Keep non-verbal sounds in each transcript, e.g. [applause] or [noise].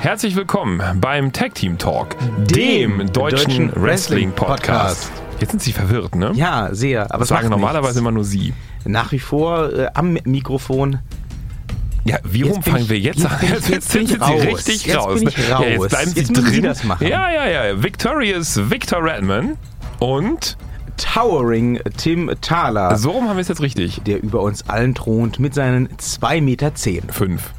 Herzlich willkommen beim Tag Team Talk, dem, Dem deutschen, deutschen Wrestling Podcast. Jetzt sind Sie verwirrt, ne? Ja, sehr. Aber Das sagen normalerweise nichts. immer nur Sie. Nach wie vor äh, am Mikrofon. Ja, wie Jetzt rum fangen ich- wir jetzt jetzt an? jetzt ich sind raus. Sie richtig Jetzt raus. bin ich ne? Ja, jetzt raus. bleiben Sie Jetzt drin. Sie das machen. Ja, ja, ja. Victorious Victor Redman und Towering Tim Thaler, so rum haben wir es jetzt richtig. der über uns allen thront mit seinen 2,10 Meter. Zehn. Fünf.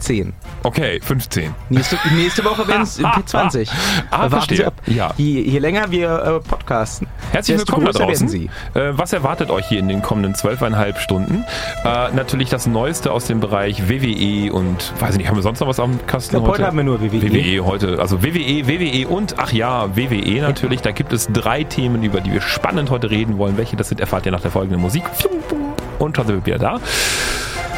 Zehn. Okay, 15. Nächste, nächste Woche werden es 20. Ah, Warten verstehe. Ab. Ja. Je, je länger wir äh, podcasten, Herzlich desto willkommen da draußen. Sie. Äh, was erwartet euch hier in den kommenden zwölfeinhalb Stunden? Äh, natürlich das Neueste aus dem Bereich WWE und weiß ich nicht, haben wir sonst noch was am Kasten glaub, heute? heute haben wir nur WWE. WWE heute, also WWE, WWE und ach ja, WWE natürlich. Da gibt es drei Themen, über die wir spannend heute reden wollen. Welche das sind, erfahrt ihr nach der folgenden Musik. Und schon sind wir wieder da.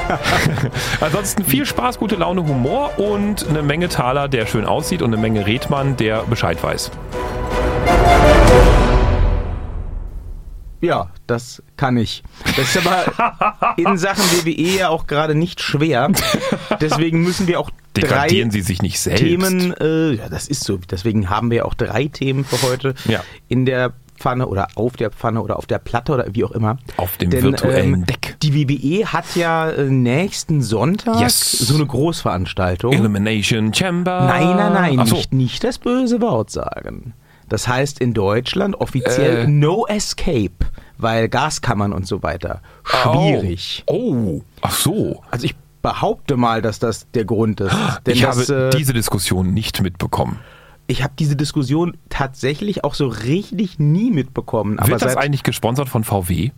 [laughs] Ansonsten viel Spaß, gute Laune, Humor und eine Menge Taler, der schön aussieht und eine Menge Redmann, der Bescheid weiß. Ja, das kann ich. Das ist aber in Sachen WWE ja auch gerade nicht schwer. Deswegen müssen wir auch [laughs] Degradieren drei Sie sich nicht selbst. Themen, äh, ja, das ist so. Deswegen haben wir auch drei Themen für heute Ja. in der Pfanne oder auf der Pfanne oder auf der Platte oder wie auch immer. Auf dem virtuellen ähm, Deck. Die WWE hat ja äh, nächsten Sonntag Yes. so eine Großveranstaltung. Elimination Chamber. Nein, nein, nein, so. nicht, nicht das böse Wort sagen. Das heißt in Deutschland offiziell Äh. No Escape, weil Gaskammern und so weiter. Schwierig. Oh. oh, ach so. Also ich behaupte mal, dass das der Grund ist. [gasps] Denn ich das, habe äh, diese Diskussion nicht mitbekommen. Ich habe diese Diskussion tatsächlich auch so richtig nie mitbekommen. Aber Wird das eigentlich gesponsert von VW?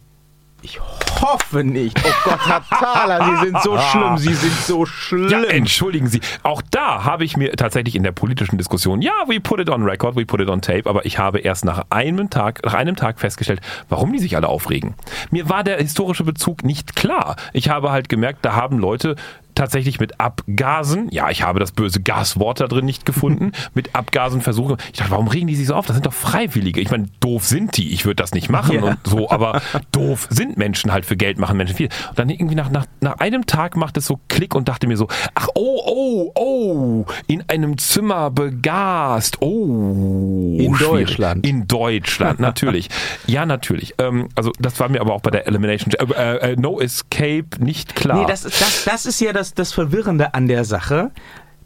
ich hoffe nicht. Oh Gott, Herr Thaler, Sie sind so [laughs] schlimm, Sie sind so schlimm. Ja, entschuldigen Sie. Auch da habe ich mir tatsächlich in der politischen Diskussion, ja, we put it on record, we put it on tape, aber ich habe erst nach einem Tag, nach einem Tag festgestellt, warum die sich alle aufregen. Mir war der historische Bezug nicht klar. Ich habe halt gemerkt, da haben Leute tatsächlich mit Abgasen, ja, ich habe das böse Gaswort da drin nicht gefunden, [laughs] mit Abgasen versuchen. Ich dachte, warum regen die sich so auf? Das sind doch Freiwillige. Ich meine, doof sind die. Ich würde das nicht machen Ja. und so, aber doof sind Menschen halt für Geld machen Menschen viel. Und dann irgendwie nach, nach, nach einem Tag macht es so Klick und dachte mir so, ach, oh, oh, oh, in einem Zimmer begast. Oh. In schwierig. Deutschland. In Deutschland, natürlich. [laughs] ja, natürlich. Ähm, also das war mir aber auch bei der Elimination, äh, äh, No Escape nicht klar. Nee, das, das, das ist ja das, das Verwirrende an der Sache.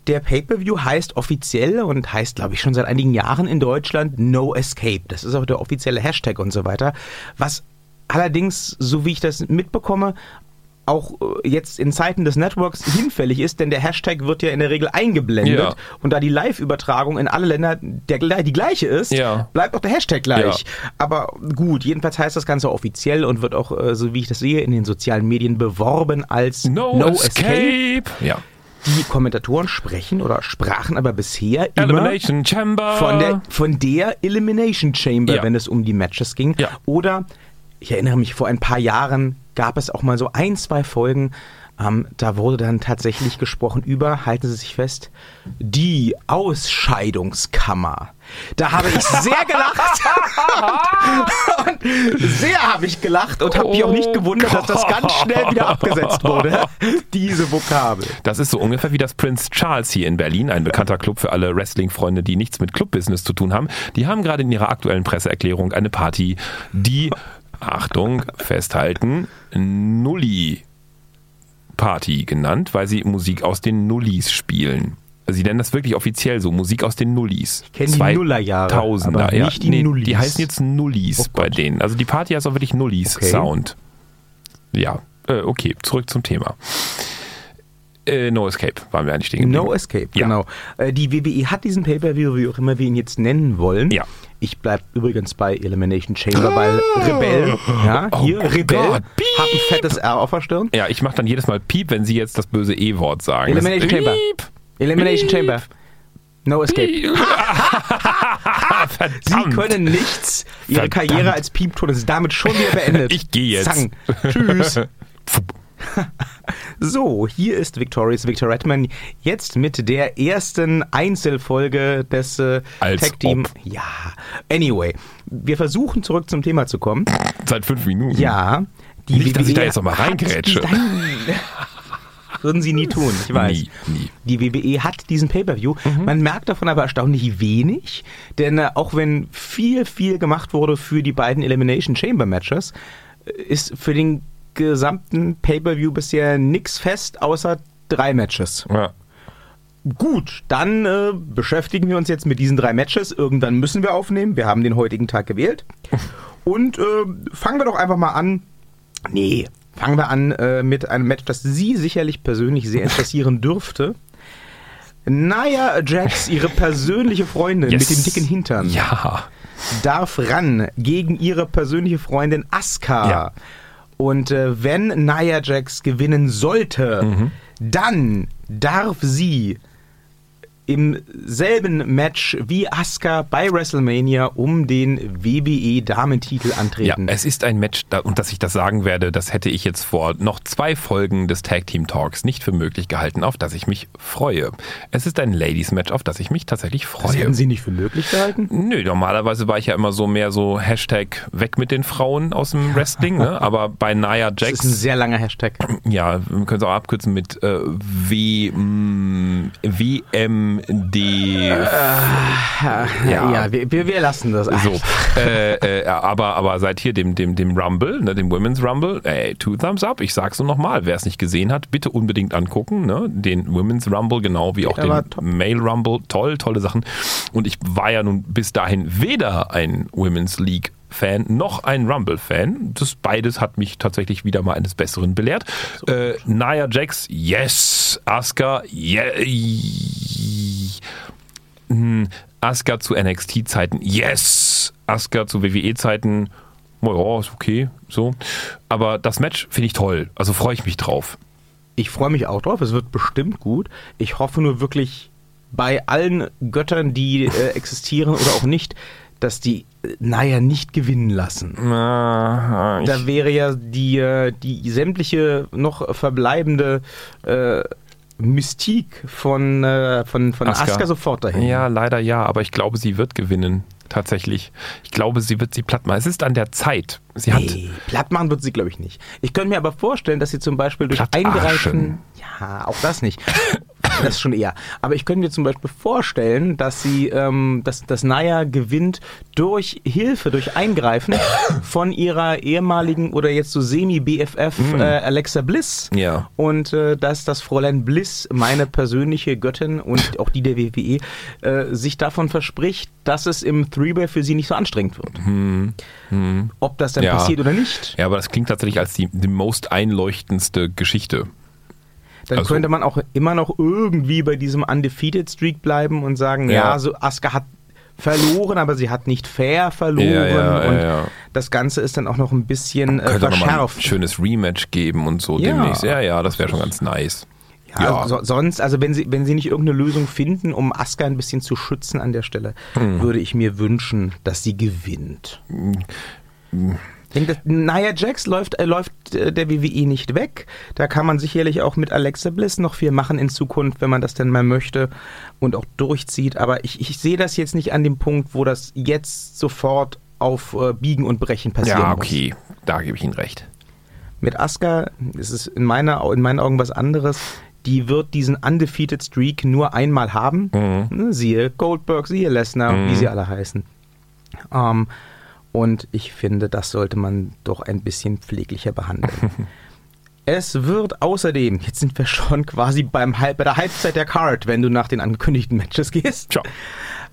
Der Pay-Per-View heißt offiziell und heißt, glaube ich, schon seit einigen Jahren in Deutschland No Escape. Das ist auch der offizielle Hashtag und so weiter. Was allerdings, so wie ich das mitbekomme, auch äh, jetzt in Zeiten des Networks hinfällig ist, denn der Hashtag wird ja in der Regel eingeblendet. Ja. Und da die Live-Übertragung in alle Länder der, die gleiche ist, Ja. bleibt auch der Hashtag gleich. Ja. Aber gut, jedenfalls heißt das Ganze offiziell und wird auch, äh, so wie ich das sehe, in den sozialen Medien beworben als no, Escape. Ja. Die Kommentatoren sprechen oder sprachen aber bisher immer von der, von der Elimination Chamber, wenn es um die Matches ging. Oder, ich erinnere mich, vor ein paar Jahren gab es auch mal so ein, zwei Folgen, ähm, da wurde dann tatsächlich gesprochen über, halten Sie sich fest, die Ausscheidungskammer. Da habe ich sehr gelacht. [laughs] und sehr habe ich gelacht und habe mich auch nicht gewundert, dass das ganz schnell wieder abgesetzt wurde. [laughs] Diese Vokabel. Das ist so ungefähr wie das Prince Charles hier in Berlin, ein bekannter Club für alle Wrestling-Freunde, die nichts mit Clubbusiness zu tun haben. Die haben gerade in ihrer aktuellen Presseerklärung eine Party, die, Achtung, festhalten, Nulli Party genannt, weil sie Musik aus den Nullis spielen. Sie nennen das wirklich offiziell so, Musik aus den Nullis. Ich kenn die Nullerjahre, Tausender, aber ja. nicht die nee, Nullis. Die heißen jetzt Nullis Oh bei denen. Also die Party heißt auch wirklich Nullis Okay. Sound. Ja, äh, okay, zurück zum Thema. Äh, no Escape waren wir eigentlich stehen. No Escape, Ja. genau. Äh, die WWE hat diesen Pay-Per-View, wie auch immer wir ihn jetzt nennen wollen. Ja. Ich bleib übrigens bei Elimination Chamber, weil Rebell, ja, [gasps] Oh hier, Rebell, hat ein fettes R auf der Stirn. Ja, ich mache dann jedes Mal Piep, wenn Sie jetzt das böse E-Wort sagen. Elimination Chamber. Piep. Elimination Piep. Chamber. No Escape. [laughs] [laughs] Sie können nichts. Ihre Verdammt. Karriere als Piepton ist damit schon wieder beendet. Ich gehe jetzt. Zang. Tschüss. [laughs] So, hier ist Victorious Victor Redman jetzt mit der ersten Einzelfolge des äh, Tag Team. ob. Ja, anyway, wir versuchen zurück zum Thema zu kommen. Seit fünf Minuten. Ja, die Nicht, dass ich WWE da jetzt noch mal hat reingrätsche. [laughs] Würden sie nie tun, ich weiß. Nie, nie. Die WWE hat diesen Pay-Per-View. Man merkt davon aber erstaunlich wenig, denn äh, auch wenn viel, viel gemacht wurde für die beiden Elimination Chamber Matches, äh, ist für den gesamten Pay-Per-View bisher nichts fest, außer drei Matches. Ja. Gut, dann äh, beschäftigen wir uns jetzt mit diesen drei Matches. Irgendwann müssen wir aufnehmen. Wir haben den heutigen Tag gewählt. [laughs] Und äh, fangen wir doch einfach mal an. Nee, fangen wir an äh, mit einem Match, das Sie sicherlich persönlich sehr interessieren [laughs] dürfte. Nia Jax, ihre persönliche Freundin Yes. mit dem dicken Hintern, Ja. darf ran gegen ihre persönliche Freundin Asuka. Ja. Und äh, wenn Nia Jax gewinnen sollte, Mhm. dann darf sie im selben Match wie Asuka bei WrestleMania um den WWE Damentitel Ja, antreten. es ist ein Match, und dass ich das sagen werde, das hätte ich jetzt vor noch zwei Folgen des Tag Team Talks nicht für möglich gehalten, auf das ich mich freue. Es ist ein Ladies Match, auf das ich mich tatsächlich das freue. hätten Sie nicht für möglich gehalten? Nö, normalerweise war ich ja immer so mehr so Hashtag weg mit den Frauen aus dem Wrestling, ne? [laughs] aber bei Nia Das ist ein Jax, sehr langer Hashtag. ja, wir können es auch abkürzen mit äh, w, mm, WMD. Ja, wir, wir, wir lassen das. So, äh, äh, aber, aber seit hier dem, dem, dem Rumble, ne, dem Women's Rumble, ey, two thumbs up. Ich sag's nur nochmal, wer es nicht gesehen hat, bitte unbedingt angucken. Ne? Den Women's Rumble, genau wie auch Der den. Male Rumble. Toll, tolle Sachen. Und ich war ja nun bis dahin weder ein Women's League Fan noch ein Rumble-Fan. Das beides hat mich tatsächlich wieder mal eines Besseren belehrt. Äh, Nia Jax, yes. Asuka, yeah. Hm, Asuka zu NXT-Zeiten, yes. Asuka zu WWE-Zeiten, ja, ist okay, so. Aber das Match finde ich toll. Also freue ich mich drauf. Ich freue mich auch drauf, es wird bestimmt gut. Ich hoffe nur wirklich bei allen Göttern, die äh, existieren oder auch nicht, dass die äh, Naya nicht gewinnen lassen. Ich, Da wäre ja die, äh, die sämtliche noch verbleibende äh, Mystik von, äh, von, von Asuka. Asuka sofort dahin. ja, leider ja, aber ich glaube, sie wird gewinnen. Tatsächlich. Ich glaube, sie wird sie platt machen. Es ist an der Zeit. Sie hat. Nee, platt machen wird sie, glaube ich, nicht. Ich könnte mir aber vorstellen, dass sie zum Beispiel durch Plattarschen. Ja, auch das nicht. Das schon eher. Aber ich könnte mir zum Beispiel vorstellen, dass sie, ähm, dass, dass Naya gewinnt durch Hilfe, durch Eingreifen von ihrer ehemaligen oder jetzt so semi-BFF äh, Alexa Bliss. Ja. Und äh, dass das Fräulein Bliss, meine persönliche Göttin und auch die der WWE, äh, sich davon verspricht, dass es im Three-Way für sie nicht so anstrengend wird. Ob das dann Ja. passiert oder nicht, Ja, aber das klingt tatsächlich als die, die most einleuchtendste Geschichte. Dann Also- könnte man auch immer noch irgendwie bei diesem Undefeated Streak bleiben und sagen, ja, Ja. so Asuka hat verloren, aber sie hat nicht fair verloren Ja, ja, und ja. das Ganze ist dann auch noch ein bisschen äh, Könnte nochmal ein verschärft. schönes Rematch geben und so demnächst. Ja, ja, das wäre schon ganz nice. Ja, So, sonst, also wenn sie, wenn sie nicht irgendeine Lösung finden, um Asuka ein bisschen zu schützen an der Stelle, Hm. würde ich mir wünschen, dass sie gewinnt. Ich denke, Nia Jax läuft, äh, läuft äh, der WWE nicht weg. Da kann man sicherlich auch mit Alexa Bliss noch viel machen in Zukunft, wenn man das denn mal möchte und auch durchzieht. Aber ich, ich sehe das jetzt nicht an dem Punkt, wo das jetzt sofort auf äh, Biegen und Brechen passieren Ja, muss. okay, da gebe ich Ihnen recht. Mit Asuka ist es in, meiner, in meinen Augen was anderes. Die wird diesen undefeated Streak nur einmal haben. Ne, Siehe Goldberg, siehe Lesnar, wie sie alle heißen. Ähm, und ich finde, das sollte man doch ein bisschen pfleglicher behandeln. [laughs] es wird außerdem, jetzt sind wir schon quasi beim Halb, bei der Halbzeit der Card, wenn du nach den angekündigten Matches gehst. Ciao.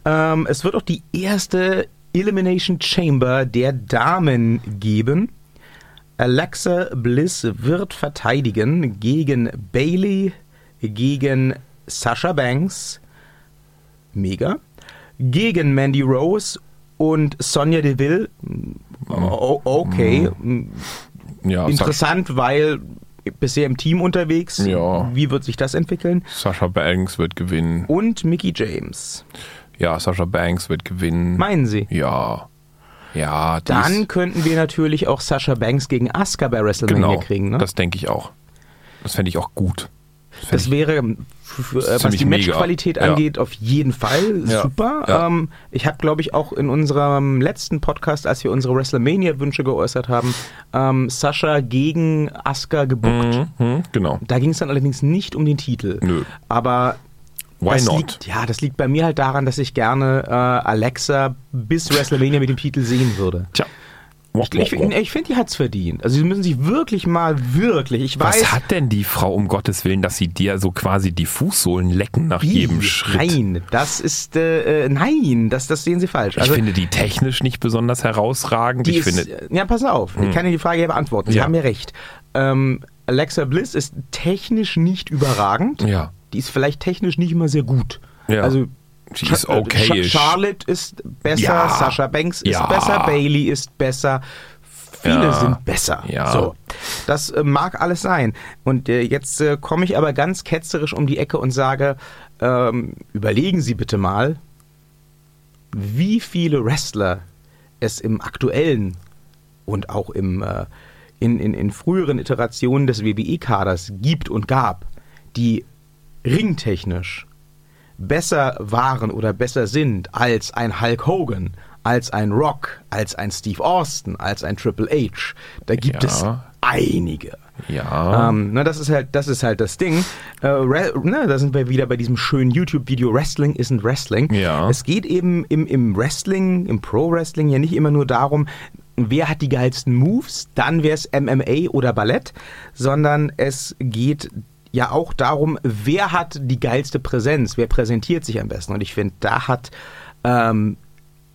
Ähm, es wird auch die erste Elimination Chamber der Damen geben. Alexa Bliss wird verteidigen gegen Bailey, gegen Sasha Banks, mega, gegen Mandy Rose und Sonja Deville. O okay, Ja, interessant, weil bisher im Team unterwegs. Ja. Wie wird sich das entwickeln? Sascha Banks wird gewinnen. Und Mickey James. Ja, Sascha Banks wird gewinnen. Meinen Sie? Ja. Ja, Dann könnten wir natürlich auch Sasha Banks gegen Asuka bei WrestleMania genau, kriegen. Ne? das denke ich auch. Das fände ich auch gut. Das wäre, f- äh, was die. Matchqualität Ja. angeht, auf jeden Fall Ja. super. Ja. Ähm, ich habe, glaube ich, auch in unserem letzten Podcast, als wir unsere WrestleMania-Wünsche geäußert haben, ähm, Sascha gegen Asuka gebuckt. Mhm, mhm, genau. Da ging es dann allerdings nicht um den Titel. Nö. Aber Why das not? Liegt, ja, das liegt bei mir halt daran, dass ich gerne äh, Alexa bis WrestleMania mit dem Titel sehen würde. Tja. Ich, ich, finde, die hat's verdient. Also sie müssen sich wirklich mal, wirklich, ich weiß... Was hat denn die Frau um Gottes Willen, dass sie dir so quasi die Fußsohlen lecken nach Ih, jedem Schritt? Nein, das ist, äh, äh, nein, das, das sehen Sie falsch. Ich finde die technisch nicht besonders herausragend. die Ich ist, finde, ja, pass auf, ich kann Ihnen die Frage ja beantworten. Sie Ja. haben ja recht. Ähm, Alexa Bliss ist technisch nicht überragend. ja. Die ist vielleicht technisch nicht immer sehr gut. Ja. Also Sie ist okayisch. Cha- Charlotte ist besser, Ja. Sasha Banks ist Ja. besser, Bailey ist besser. Viele Ja. sind besser. Ja. So, das äh, mag alles sein. Und äh, jetzt äh, komme ich aber ganz ketzerisch um die Ecke und sage, ähm, überlegen Sie bitte mal, wie viele Wrestler es im aktuellen und auch im, äh, in, in, in früheren Iterationen des WWE-Kaders gibt und gab, die ringtechnisch besser waren oder besser sind als ein Hulk Hogan, als ein Rock, als ein Steve Austin, als ein Triple H. Da gibt Ja. es einige. Ja. Ähm, na, das ist halt, das ist halt das Ding. Äh, ne, da sind wir wieder bei diesem schönen YouTube-Video Wrestling isn't Wrestling. Ja. Es geht eben im, im Wrestling, im Pro-Wrestling ja nicht immer nur darum, wer hat die geilsten Moves, dann wäre es MMA oder Ballett, sondern es geht ja auch darum, wer hat die geilste Präsenz, wer präsentiert sich am besten. Und ich finde, da hat ähm,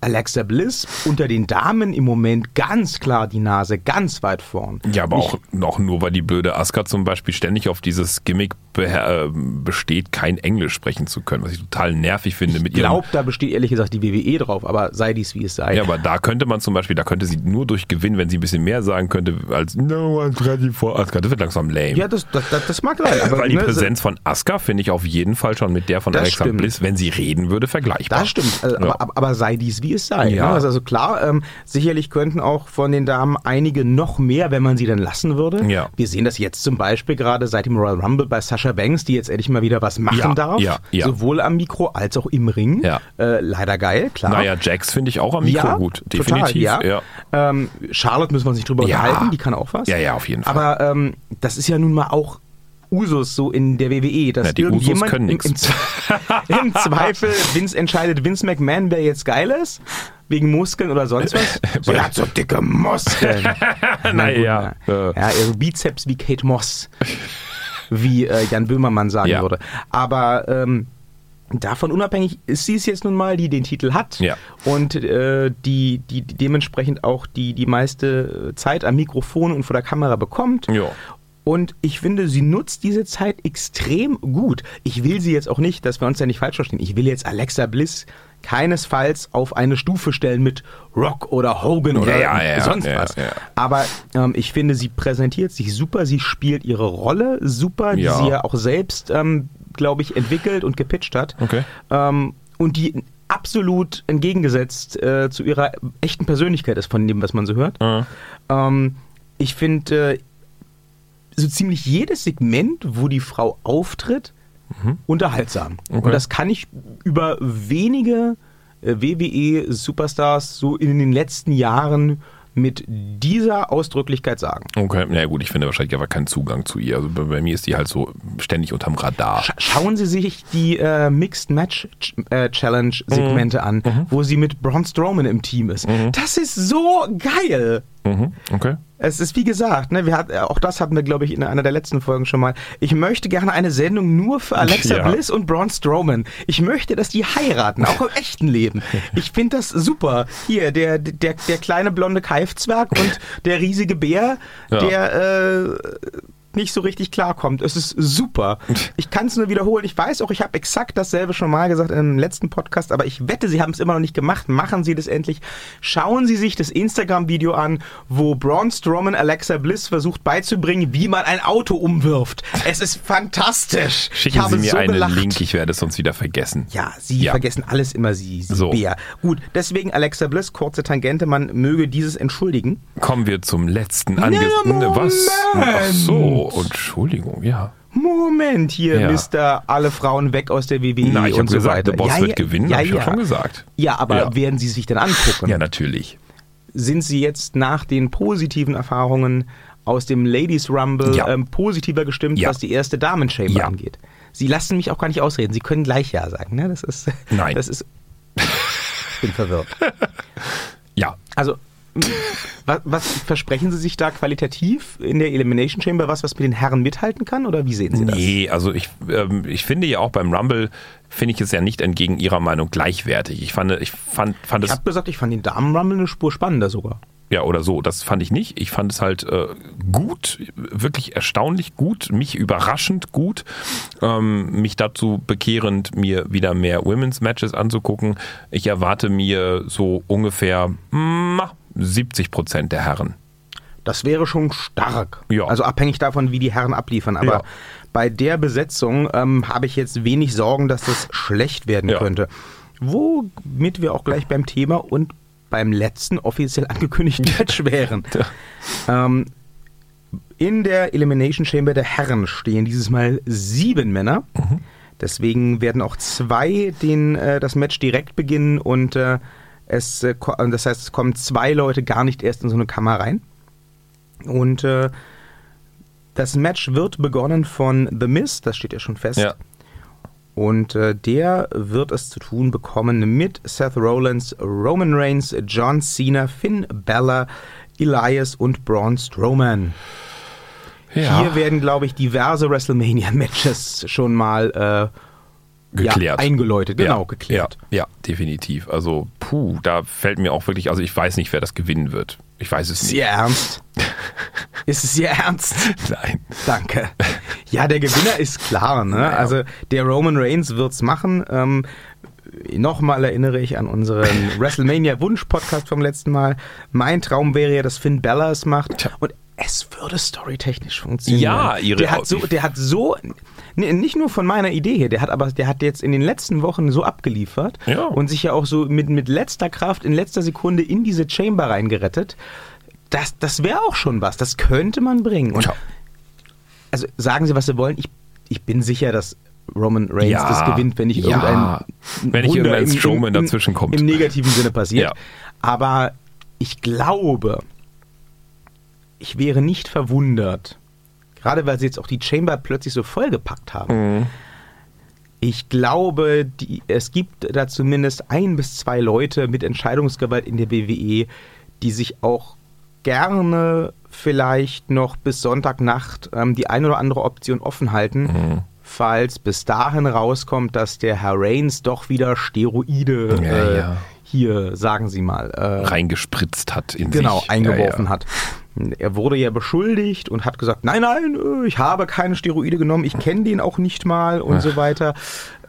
Alexa Bliss unter den Damen im Moment ganz klar die Nase ganz weit vorn. Ja, aber Ich- auch noch nur, weil die blöde Asuka zum Beispiel ständig auf dieses Gimmick äh, besteht, kein Englisch sprechen zu können, was ich total nervig finde mit Ich glaube, da besteht ehrlich gesagt die WWE drauf, aber sei dies wie es sei. Ja, aber da könnte man zum Beispiel, da könnte sie nur durch Gewinn, wenn sie ein bisschen mehr sagen könnte, als No one's ready for Asuka. Das wird langsam lame. Ja, das, das, das, mag sein. [laughs] Aber, weil die ne, Präsenz von Asuka finde ich auf jeden Fall schon mit der von Alexa stimmt. Bliss, wenn sie reden würde, vergleichbar. Das stimmt, äh, Ja. aber, aber sei dies wie es sei. Ja. Ne? Das ist also klar, ähm, sicherlich könnten auch von den Damen einige noch mehr, wenn man sie dann lassen würde. Ja. Wir sehen das jetzt zum Beispiel gerade seit dem Royal Rumble bei Sasha Banks, die jetzt endlich mal wieder was machen Ja, darf. ja, ja. Sowohl am Mikro als auch im Ring. Ja. Äh, leider geil, klar. Naja, Jax finde ich auch am Mikro ja, gut. total, Definitiv. ja. ja. Ähm, Charlotte müssen wir uns nicht drüber Ja. unterhalten, die kann auch was. Ja, ja, auf jeden Fall. Aber ähm, das ist ja nun mal auch Usus so in der WWE, dass Ja, die Usos irgendjemand können im, nix. [laughs] im, Zweifel Vince entscheidet, Vince McMahon, wer jetzt geil ist, wegen Muskeln oder sonst was. So, er hat so dicke Muskeln. [laughs] Naja, Ja, äh. ja, eher so Bizeps wie Kate Moss, wie äh, Jan Böhmermann sagen Ja. würde. Aber ähm, davon unabhängig ist sie es jetzt nun mal, die den Titel hat Ja. und äh, die, die, dementsprechend auch die, die meiste Zeit am Mikrofon und vor der Kamera bekommt. Ja. Und ich finde, sie nutzt diese Zeit extrem gut. Ich will sie jetzt auch nicht, dass wir uns ja nicht falsch verstehen. Ich will jetzt Alexa Bliss keinesfalls auf eine Stufe stellen mit Rock oder Hogan oder ja, ja, sonst ja, was. Aber ähm, ich finde, sie präsentiert sich super, sie spielt ihre Rolle super, die sie ja auch selbst, ähm, glaube ich, entwickelt und gepitcht hat. Okay. Ähm, und die absolut entgegengesetzt äh, zu ihrer echten Persönlichkeit ist von dem, was man so hört. Ähm, ich finde, äh, so ziemlich jedes Segment, wo die Frau auftritt, unterhaltsam. Mhm. Okay. Und das kann ich über wenige äh, WWE-Superstars so in den letzten Jahren mit dieser Ausdrücklichkeit sagen. Okay, na ja, gut, ich finde wahrscheinlich aber keinen Zugang zu ihr. Also bei, bei mir ist die halt so ständig unterm Radar. Scha schauen Sie sich die äh, Mixed Match Ch äh, Challenge Segmente an, wo sie mit Braun Strowman im Team ist. Das ist so geil. Mhm, okay. Es ist wie gesagt, ne, wir hat, auch das hatten wir, glaube ich, in einer der letzten Folgen schon mal. Ich möchte gerne eine Sendung nur für Alexa [laughs] Ja. Bliss und Braun Strowman. Ich möchte, dass die heiraten, auch im echten Leben. [laughs] Ich finde das super. Hier, der, der, der kleine blonde Keifzwerg und der riesige Bär, Ja. der äh, nicht so richtig klarkommt. Es ist super. Ich kann es nur wiederholen. Ich weiß auch, ich habe exakt dasselbe schon mal gesagt im letzten Podcast, aber ich wette, Sie haben es immer noch nicht gemacht. Machen Sie das endlich. Schauen Sie sich das Instagram-Video an, wo Braun Strowman Alexa Bliss versucht beizubringen, wie man ein Auto umwirft. Es ist fantastisch. Schicken ich habe Sie mir so einen gelacht. Link, ich werde es sonst wieder vergessen. Ja, Sie Ja. vergessen alles immer, Sie, Sie So. Bär. Gut, deswegen Alexa Bliss, kurze Tangente, man möge dieses entschuldigen. Kommen wir zum letzten Anges... Moment. Was? Ach so, Entschuldigung, ja. Moment hier, Ja. Mister, alle Frauen weg aus der WWE Na, ich habe und so gesagt, weiter. der Boss ja, wird ja, gewinnen, ja, habe ich ja. schon gesagt. Ja, aber werden Sie sich denn angucken? Ja, natürlich. Sind Sie jetzt nach den positiven Erfahrungen aus dem Ladies Rumble ähm, positiver gestimmt, was die erste Damen-Chamber Ja. angeht? Sie lassen mich auch gar nicht ausreden. Sie können gleich Ja sagen. Ne? Das ist, Nein. Das ist, [laughs] ich bin verwirrt. Ja. Also, was, was versprechen Sie sich da qualitativ in der Elimination Chamber? Was, was mit den Herren mithalten kann? Oder wie sehen Sie das? Nee, also ich, ähm, ich finde ja auch beim Rumble, finde ich es ja nicht entgegen Ihrer Meinung gleichwertig. Ich fand, ich fand, fand Ich habe gesagt, ich fand den Damen-Rumble eine Spur spannender sogar. ja oder so, das fand ich nicht. Ich fand es halt äh, gut, wirklich erstaunlich gut, mich überraschend gut, ähm, mich dazu bekehrend, mir wieder mehr Women's Matches anzugucken. Ich erwarte mir so ungefähr mm, 70 Prozent der Herren. Das wäre schon stark. Ja. Also abhängig davon, wie die Herren abliefern. Aber Ja. bei der Besetzung ähm, habe ich jetzt wenig Sorgen, dass das schlecht werden Ja. könnte. Womit wir auch gleich beim Thema und beim letzten offiziell [laughs] angekündigten Match [laughs] wären. Ähm, in der Elimination Chamber der Herren stehen dieses Mal sieben Männer. Deswegen werden auch zwei den, äh, das Match direkt beginnen und äh, es, äh, ko- das heißt, es kommen zwei Leute gar nicht erst in so eine Kammer rein. Und äh, das Match wird begonnen von The Miz, das steht ja schon fest. Ja. Und äh, der wird es zu tun bekommen mit Seth Rollins, Roman Reigns, John Cena, Finn Balor, Elias und Braun Strowman. Hier werden, glaube ich, diverse WrestleMania-Matches schon mal äh, geklärt. Ja, eingeläutet, genau, ja, geklärt. Ja, ja, definitiv. Also, puh, da fällt mir auch wirklich, also ich weiß nicht, wer das gewinnen wird. Ich weiß es Ist nicht. Ihr Ernst? [laughs] Ist es Ihr Ernst? Nein. Danke. Ja, der Gewinner ist klar. Ne? Naja. Also der Roman Reigns wird's machen. Ähm, Nochmal erinnere ich an unseren [laughs] WrestleMania-Wunsch-Podcast vom letzten Mal. Mein Traum wäre ja, dass Finn Balor es macht. Tja. Und es würde storytechnisch funktionieren. Ja, ihre- der hat so, der hat so, nee, nicht nur von meiner Idee hier, der hat aber, der hat jetzt in den letzten Wochen so abgeliefert Ja. und sich ja auch so mit, mit letzter Kraft in letzter Sekunde in diese Chamber reingerettet. Das, das wäre auch schon was. Das könnte man bringen. Und also sagen Sie, was Sie wollen. Ich, ich bin sicher, dass Roman Reigns Ja, das gewinnt, wenn nicht ja. irgendein Wenn nicht irgendein im- Strowman dazwischen kommt. Im negativen Sinne passiert. Ja. Aber ich glaube, ich wäre nicht verwundert, gerade weil sie jetzt auch die Chamber plötzlich so vollgepackt haben. Mhm. Ich glaube, die, es gibt da zumindest ein bis zwei Leute mit Entscheidungsgewalt in der WWE, die sich auch gerne vielleicht noch bis Sonntagnacht ähm, die eine oder andere Option offen halten, Mhm. falls bis dahin rauskommt, dass der Herr Reigns doch wieder Steroide Ja, äh, ja. hier, sagen Sie mal, äh, Reingespritzt hat in genau, sich. eingeworfen ja, ja. hat. Er wurde ja beschuldigt und hat gesagt, nein, nein, äh, ich habe keine Steroide genommen, ich kenne den auch nicht mal und so weiter.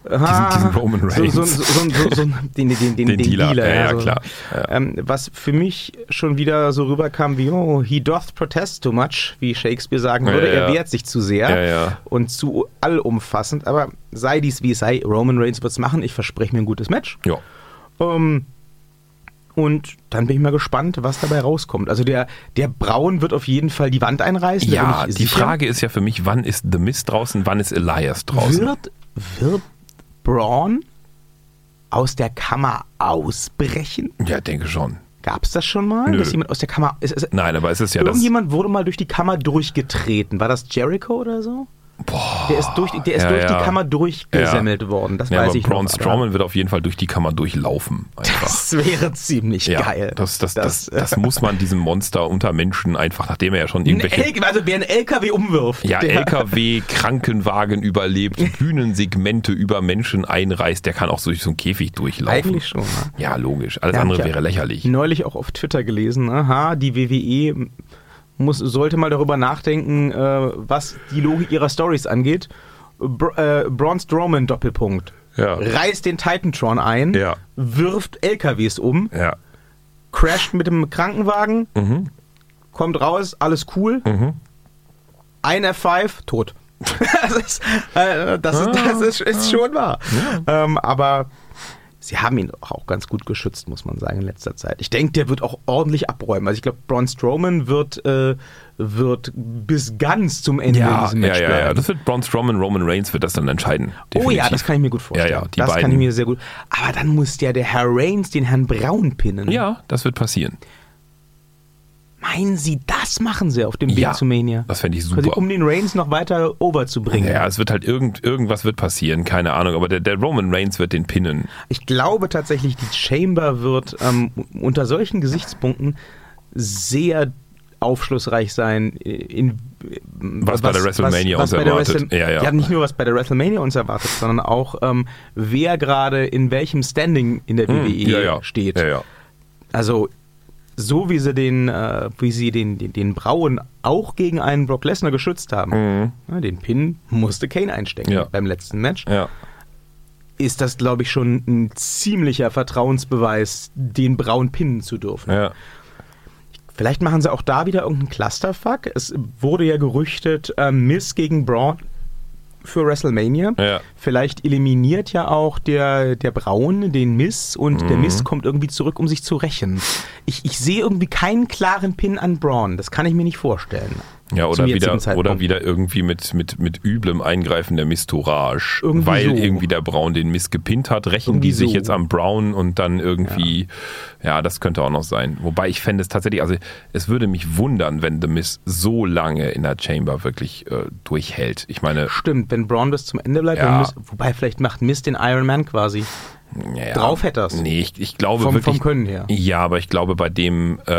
Diesen Roman Reigns. So, so, so, so, so, den, den, den, [laughs] den, Den Dealer, ja, ja, so. klar. Ja. Ähm, was für mich schon wieder so rüberkam wie, oh, he doth protest too much, wie Shakespeare sagen würde. ja. Er wehrt sich zu sehr und zu allumfassend. Aber sei dies wie es sei, Roman Reigns wird es machen. Ich verspreche mir ein gutes Match. Ja. Ähm, und dann bin ich mal gespannt, was dabei rauskommt. Also der, der Braun wird auf jeden Fall die Wand einreißen. Ja, die sicher. Frage ist ja für mich, wann ist The Mist draußen, wann ist Elias draußen? wird, wird Braun aus der Kammer ausbrechen? Ja, denke schon. Gab es das schon mal? Nö. Dass jemand aus der Kammer. Ist, ist, Nein, aber es ist ja das. irgendjemand wurde mal durch die Kammer durchgetreten. War das Jericho oder so? Boah. Der ist durch, der ist Ja, durch ja. die Kammer durchgesemmelt worden. Das Ja, weiß ich Braun noch. Strowman wird auf jeden Fall durch die Kammer durchlaufen. Einfach. Das wäre ziemlich Ja, geil. Das, das, das, das, muss man diesem Monster unter Menschen einfach, nachdem er ja schon Ein irgendwelche L also wer einen LKW umwirft. ja, der, LKW, Krankenwagen überlebt, [laughs] Bühnensegmente über Menschen einreißt, der kann auch so durch so einen Käfig durchlaufen. Eigentlich schon. Ne? Ja, logisch. Alles Ja, andere wäre lächerlich. Neulich auch auf Twitter gelesen, aha, die WWE muss, sollte mal darüber nachdenken, äh, was die Logik ihrer Stories angeht. Br äh, Braun Strowman Doppelpunkt. Ja. Reißt den Titantron ein, Ja. wirft LKWs um, Ja. crasht mit dem Krankenwagen, Mhm. kommt raus, alles cool. Mhm. Ein F5, tot. [laughs] das ist, äh, das, ist, das ist, ist schon wahr. Ähm, aber sie haben ihn auch ganz gut geschützt, muss man sagen, in letzter Zeit. Ich denke, der wird auch ordentlich abräumen. Also ich glaube, Braun Strowman wird, äh, wird bis ganz zum Ende in Ja, diesem ja, Match ja, bleiben. ja. Das wird Braun Strowman, Roman Reigns wird das dann entscheiden. Oh ja, Definitiv. das kann ich mir gut vorstellen. Ja, ja, die das kann beiden- ich mir sehr gut. Aber dann muss ja der Herr Reigns den Herrn Braun pinnen. Ja, das wird passieren. Meinen Sie, das machen sie auf dem Weg Ja, zu Mania? das fände ich super. um den Reigns noch weiter overzubringen. Ja, es wird halt irgend, irgendwas wird passieren, keine Ahnung, aber der, der Roman Reigns wird den pinnen. Ich glaube tatsächlich, die Chamber wird ähm, unter solchen Gesichtspunkten sehr aufschlussreich sein in Was bei der WrestleMania uns bei der erwartet. Ja, ja. ja, nicht nur was bei der WrestleMania uns erwartet, sondern auch ähm, wer gerade in welchem Standing in der WWE Hm, ja, ja. steht. Ja, ja. Also so wie sie den, äh, wie sie den, den, den Brauen auch gegen einen Brock Lesnar geschützt haben, ja, den Pin musste Kane einstecken Mhm. Ja. beim letzten Match, ja. ist das, glaube ich, schon ein ziemlicher Vertrauensbeweis, den Braun pinnen zu dürfen. ja. Vielleicht machen sie auch da wieder irgendeinen Clusterfuck. Es wurde ja gerüchtet, ähm, Miss gegen Braun für WrestleMania. Ja. Vielleicht eliminiert ja auch der, der Braun den Miss und der Mhm. Miss kommt irgendwie zurück, um sich zu rächen. Ich, ich sehe irgendwie keinen klaren Pin an Braun. Das kann ich mir nicht vorstellen. Ja, oder wieder, oder wieder irgendwie mit, mit, mit üblem Eingreifen der Mistourage. Irgendwie weil so. irgendwie der Braun den Miss gepinnt hat, rächen Irgendwie die sich so. jetzt am Brown und dann irgendwie, ja. das könnte auch noch sein. Wobei ich fände es tatsächlich, also es würde mich wundern, wenn The Miss so lange in der Chamber wirklich äh, durchhält. Ich meine, Stimmt, wenn Braun bis zum Ende bleibt, Ja. Miss, wobei vielleicht macht Miss den Iron Man quasi. Ja. Drauf hätte er's. Nee, ich, ich glaube Vom- wirklich. vom Können her. Ja, aber ich glaube, bei dem äh,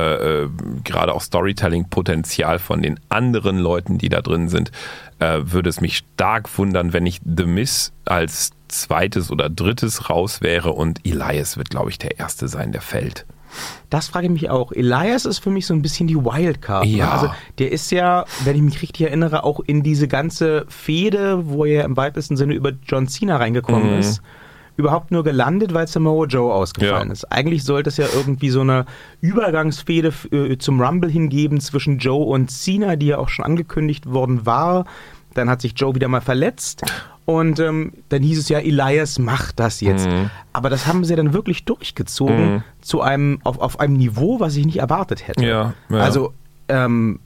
äh, gerade auch Storytelling-Potenzial von den anderen Leuten, die da drin sind, äh, würde es mich stark wundern, wenn nicht The Miss als zweites oder drittes raus wäre und Elias wird, glaube ich, der Erste sein, der fällt. Das frage ich mich auch. Elias ist für mich so ein bisschen die Wildcard. ne? Ja. Also der ist ja, wenn ich mich richtig erinnere, auch in diese ganze Fehde, wo er im weitesten Sinne über John Cena reingekommen Mhm. ist, überhaupt nur gelandet, weil Samoa Joe ausgefallen Ja. ist. Eigentlich sollte es ja irgendwie so eine Übergangsfehde äh, zum Rumble hingeben zwischen Joe und Cena, die ja auch schon angekündigt worden war. Dann hat sich Joe wieder mal verletzt. Und ähm, dann hieß es ja, Elias macht das jetzt. Mhm. Aber das haben sie dann wirklich durchgezogen Mhm. zu einem, auf, auf einem Niveau, was ich nicht erwartet hätte. Ja, ja. Also, ähm,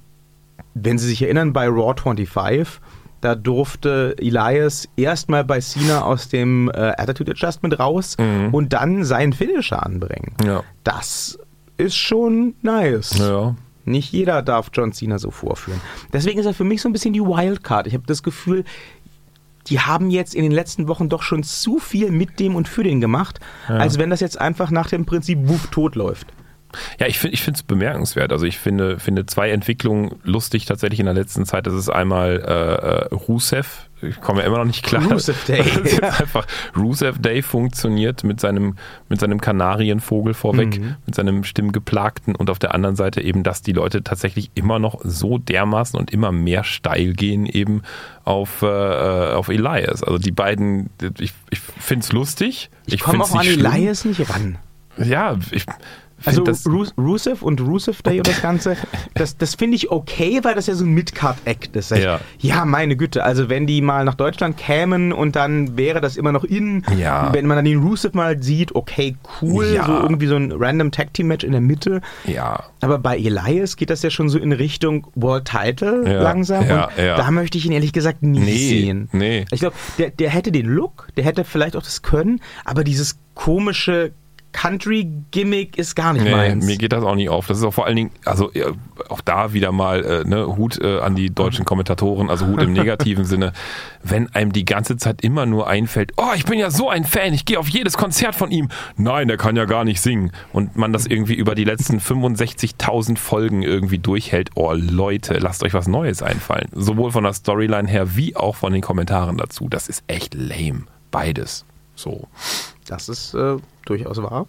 wenn Sie sich erinnern, bei Raw 25, da durfte Elias erstmal bei Cena aus dem äh, Attitude Adjustment raus Mhm. und dann seinen Finisher anbringen. Ja. Das ist schon nice. Ja. Nicht jeder darf John Cena so vorführen. Deswegen ist er für mich so ein bisschen die Wildcard. Ich habe das Gefühl, die haben jetzt in den letzten Wochen doch schon zu viel mit dem und für den gemacht, als wenn das jetzt einfach nach dem Prinzip Wuff tot läuft. Ja, ich finde ich finde es bemerkenswert. Also ich finde, finde zwei Entwicklungen lustig tatsächlich in der letzten Zeit. Das ist einmal äh, äh, Rusev. Ich komme ja immer noch nicht klar. Rusev Day. [laughs] Ist einfach Rusev Day funktioniert mit seinem, mit seinem Kanarienvogel vorweg, Mhm. mit seinem Stimmgeplagten und auf der anderen Seite eben, dass die Leute tatsächlich immer noch so dermaßen und immer mehr steil gehen eben auf, äh, auf Elias. Also die beiden, ich, ich finde es lustig. Ich, komme find's auch an schlimm. Elias nicht ran. Ja, ich Also find das, Ru- Rusev und Rusev Day und das Ganze, das, das finde ich okay, weil das ja so ein Midcard-Act ist. Ja. ja, meine Güte, also wenn die mal nach Deutschland kämen und dann wäre das immer noch in, Ja. wenn man dann den Rusev mal sieht, okay, cool, Ja. so irgendwie so ein random Tag Team Match in der Mitte. ja. Aber bei Elias geht das ja schon so in Richtung World Title langsam. ja, und ja. da möchte ich ihn ehrlich gesagt nie Nee, sehen. nee. Ich glaube, der, der hätte den Look, der hätte vielleicht auch das Können, aber dieses komische Country-Gimmick ist gar nicht Nee, meins. mir geht das auch nicht auf. Das ist auch vor allen Dingen, also auch da wieder mal äh, ne, Hut äh, an die deutschen Kommentatoren, also Hut im [laughs] negativen Sinne, wenn einem die ganze Zeit immer nur einfällt, oh, ich bin ja so ein Fan, ich gehe auf jedes Konzert von ihm. Nein, der kann ja gar nicht singen. Und man das irgendwie über die letzten 65.000 Folgen irgendwie durchhält. Oh Leute, lasst euch was Neues einfallen. Sowohl von der Storyline her wie auch von den Kommentaren dazu. Das ist echt lame. Beides. So. Das ist äh, durchaus wahr.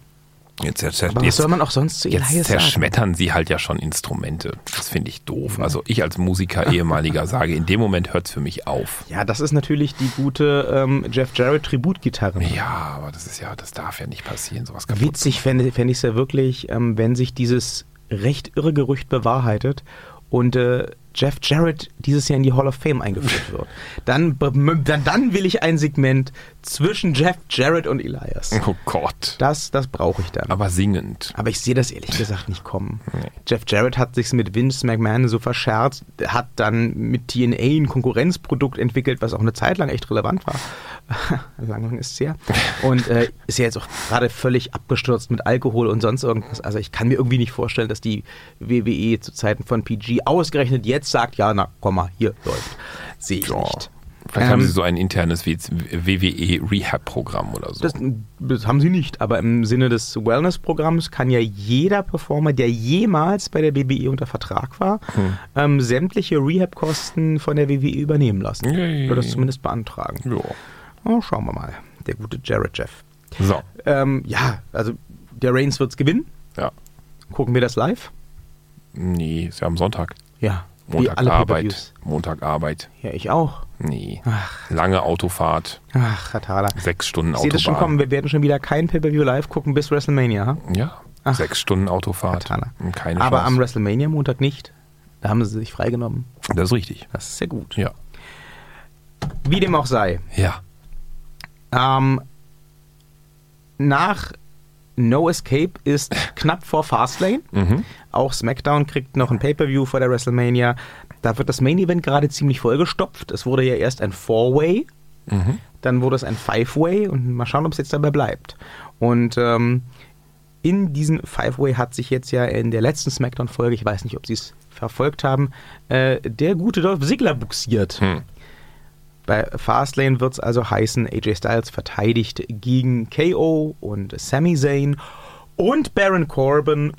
Jetzt, jetzt, jetzt, Aber was soll man auch sonst zu Jetzt Elias sagen? zerschmettern sie halt ja schon Instrumente. Das finde ich doof. Also ich als Musiker, ehemaliger, [laughs] sage, in dem Moment hört es für mich auf. Ja, das ist natürlich die gute ähm, Jeff Jarrett Tributgitarre. Ja, aber das ist ja, das darf ja nicht passieren, sowas kaputt. Witzig fände fänd ich es ja wirklich, ähm, wenn sich dieses recht irre Gerücht bewahrheitet und äh, Jeff Jarrett dieses Jahr in die Hall of Fame eingeführt [laughs] wird. Dann, dann, dann will ich ein Segment zwischen Jeff Jarrett und Elias. Oh Gott. Das, das brauche ich dann. Aber singend. Aber ich sehe das ehrlich gesagt nicht kommen. Jeff Jarrett hat sich mit Vince McMahon so verscherzt, hat dann mit TNA ein Konkurrenzprodukt entwickelt, was auch eine Zeit lang echt relevant war. [laughs] lang, lang ist es her. Und äh, ist ja jetzt auch gerade völlig abgestürzt mit Alkohol und sonst irgendwas. Also ich kann mir irgendwie nicht vorstellen, dass die WWE zu Zeiten von PG ausgerechnet jetzt sagt, ja, na komm mal, hier läuft. Sehe ich Ja. nicht. Vielleicht haben Ähm, sie so ein internes WWE Rehab-Programm oder so. Das, das haben sie nicht, aber im Sinne des Wellness-Programms kann ja jeder Performer, der jemals bei der WWE unter Vertrag war, Hm. ähm, sämtliche Rehab-Kosten von der WWE übernehmen lassen. Yay. Oder das zumindest beantragen. ja. Oh, schauen wir mal. Der gute Jared Jeff. So. Ähm, ja, also der Reigns wird's gewinnen. Ja. Gucken wir das live? Nee, ist ja am Sonntag. Ja. Montag Arbeit. Montag Arbeit. Ja, ich auch. Nee. Ach. Lange Autofahrt. Ach, Ratala. Sechs Stunden Seht es schon Autobahn. kommen, wir werden schon wieder kein Pay-Per-View live gucken bis WrestleMania. Ha? Ja. Ach. Sechs Stunden Autofahrt. Ratala. Keine Aber am Chance. WrestleMania-Montag nicht. Da haben sie sich freigenommen. das ist richtig. Das ist sehr gut. Ja. Wie dem auch sei. Ja. Ähm, nach No Escape ist knapp vor Fastlane. Mhm. Auch SmackDown kriegt noch ein Pay-Per-View vor der WrestleMania. Da wird das Main Event gerade ziemlich vollgestopft. Es wurde ja erst ein Four-Way, Mhm. dann wurde es ein Five-Way und mal schauen, ob es jetzt dabei bleibt. Und ähm, in diesem Five-Way hat sich jetzt ja in der letzten SmackDown-Folge, ich weiß nicht, ob Sie es verfolgt haben, äh, der gute Dolph Ziggler buxiert. Hm. Bei Fastlane wird es also heißen, AJ Styles verteidigt gegen KO und Sami Zayn und Baron Corbin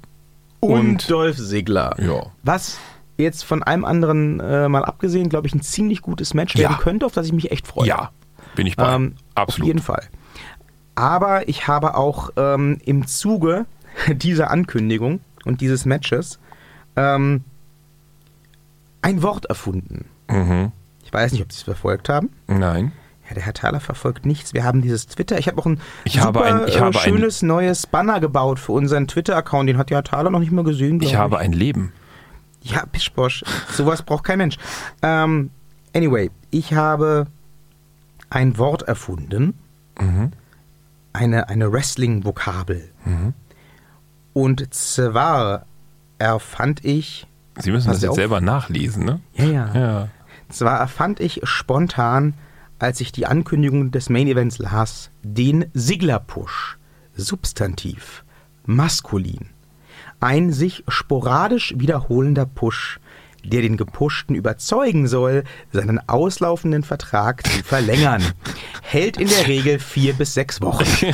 und, Und- Dolph Ziggler. Ja. Was jetzt von allem anderen äh, mal abgesehen, glaube ich, ein ziemlich gutes Match Ja. werden könnte, auf das ich mich echt freue. Ja. Bin ich bei. Ähm, Absolut. Auf jeden Fall. Aber ich habe auch ähm, im Zuge [laughs] dieser Ankündigung und dieses Matches ähm, ein Wort erfunden. Mhm. Ich weiß nicht, ob Sie es verfolgt haben. Nein. Ja, der Herr Thaler verfolgt nichts. Wir haben dieses Twitter. Ich habe auch ein Ich super ein- äh, habe ein- schönes neues Banner gebaut für unseren Twitter-Account. Den hat der Herr Thaler noch nicht mal gesehen. Ich habe ein Leben. ja, Pischbosch. Sowas braucht kein Mensch. Ähm, anyway, ich habe ein Wort erfunden. Mhm. Eine, eine Wrestling-Vokabel. Mhm. Und zwar erfand ich. Sie müssen das jetzt auf. selber nachlesen, ne? Ja, ja. Ja. Zwar erfand ich spontan, als ich die Ankündigung des Main Events las, den Sigler-Push. Substantiv. Maskulin. Ein sich sporadisch wiederholender Push, der den Gepushten überzeugen soll, seinen auslaufenden Vertrag zu verlängern. Hält in der Regel vier bis sechs Wochen. [laughs]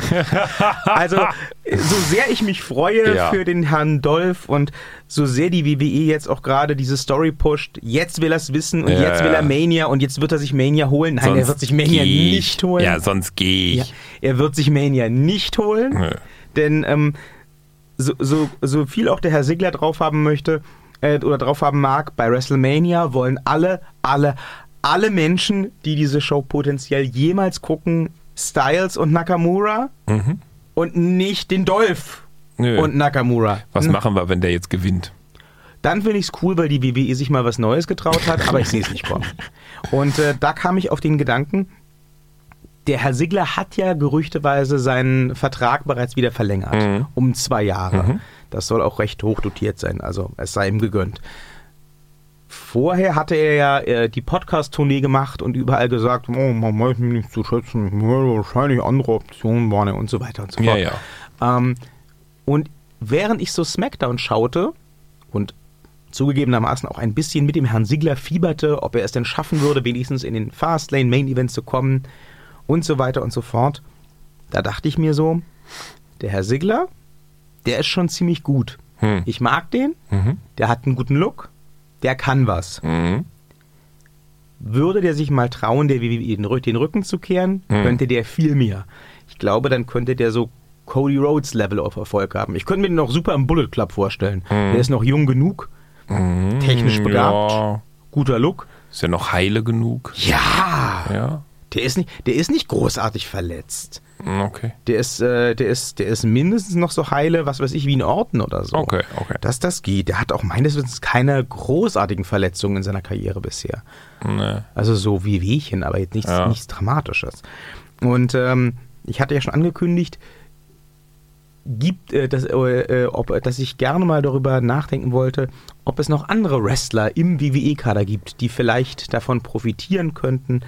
Also, so sehr ich mich freue Ja. für den Herrn Dolph und so sehr die WWE jetzt auch gerade diese Story pusht, jetzt will er es wissen und Ja, jetzt will er ja. Mania und jetzt wird er sich Mania holen. Nein, er wird sich Mania nicht holen. Ja, sonst gehe Ja, ich. er wird sich Mania nicht holen, Nö. denn ähm, so, so, so viel auch der Herr Sigler drauf haben möchte äh, oder drauf haben mag, bei WrestleMania wollen alle, alle, alle Menschen, die diese Show potenziell jemals gucken, Styles und Nakamura Mhm. und nicht den Dolph Nö. und Nakamura. Was Hm. machen wir, wenn der jetzt gewinnt? Dann finde ich es cool, weil die WWE sich mal was Neues getraut hat, aber ich sehe es nicht kommen. [laughs] Und äh, da kam ich auf den Gedanken, der Herr Sigler hat ja gerüchteweise seinen Vertrag bereits wieder verlängert, Mhm. um zwei Jahre. Mhm. Das soll auch recht hoch dotiert sein, also es sei ihm gegönnt. Vorher hatte er ja äh, die Podcast-Tournee gemacht und überall gesagt, oh, man weiß mich nicht zu schätzen, ja, wahrscheinlich andere Optionen waren und so weiter und so Ja, fort. ja. Ähm, und während ich so SmackDown schaute und zugegebenermaßen auch ein bisschen mit dem Herrn Sigler fieberte, ob er es denn schaffen würde, wenigstens in den Fastlane Main Event zu kommen und so weiter und so fort, da dachte ich mir so, der Herr Sigler, der ist schon ziemlich gut. Hm. Ich mag den, Mhm. der hat einen guten Look, der kann was. Mhm. Würde der sich mal trauen, der WWE den Rü- den Rücken zu kehren, Hm. könnte der viel mehr. Ich glaube, dann könnte der so Cody Rhodes Level auf Erfolg haben. Ich könnte mir den noch super im Bullet Club vorstellen. Hm. Der ist noch jung genug, Mhm. Technisch begabt. Ja. guter Look. Ist ja noch heile genug. Ja, Ja. Der ist nicht, der ist nicht großartig verletzt. Okay. Der ist, äh, der ist, der ist mindestens noch so heile, was weiß ich, wie ein Orten oder so. Okay, okay. Dass das geht. Der hat auch meines Wissens keine großartigen Verletzungen in seiner Karriere bisher. Nee. Also so wie Wehchen, aber jetzt nichts, Ja. nichts Dramatisches. Und ähm, ich hatte ja schon angekündigt, gibt, äh, dass, äh, äh, ob, dass ich gerne mal darüber nachdenken wollte, ob es noch andere Wrestler im WWE-Kader gibt, die vielleicht davon profitieren könnten,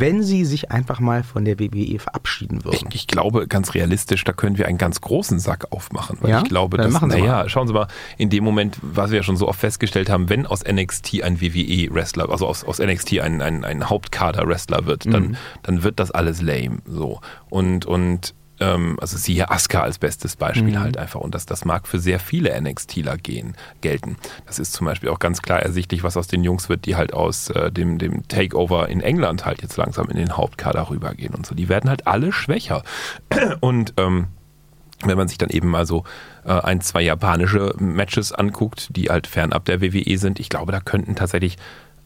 wenn sie sich einfach mal von der WWE verabschieden Ich, würden. ich glaube, ganz realistisch, da können wir einen ganz großen Sack aufmachen. Weil Ja? ich glaube, Dann dass, machen Sie naja, schauen Sie mal, in dem Moment, was wir ja schon so oft festgestellt haben, wenn aus NXT ein WWE-Wrestler, also aus, aus NXT ein, ein, ein Hauptkader-Wrestler wird, dann, Mhm. dann wird das alles lame. So. Und, und ähm, also siehe Asuka als bestes Beispiel Mhm. halt einfach. Und das, das mag für sehr viele NXTler gehen, gelten. Das ist zum Beispiel auch ganz klar ersichtlich, was aus den Jungs wird, die halt aus äh, dem, dem Takeover in England halt jetzt langsam in den Hauptkader rübergehen und so. Die werden halt alle schwächer. [clears throat] Und ähm, wenn man sich dann eben mal so äh, ein, zwei japanische Matches anguckt, die halt fernab der WWE sind, ich glaube, da könnten tatsächlich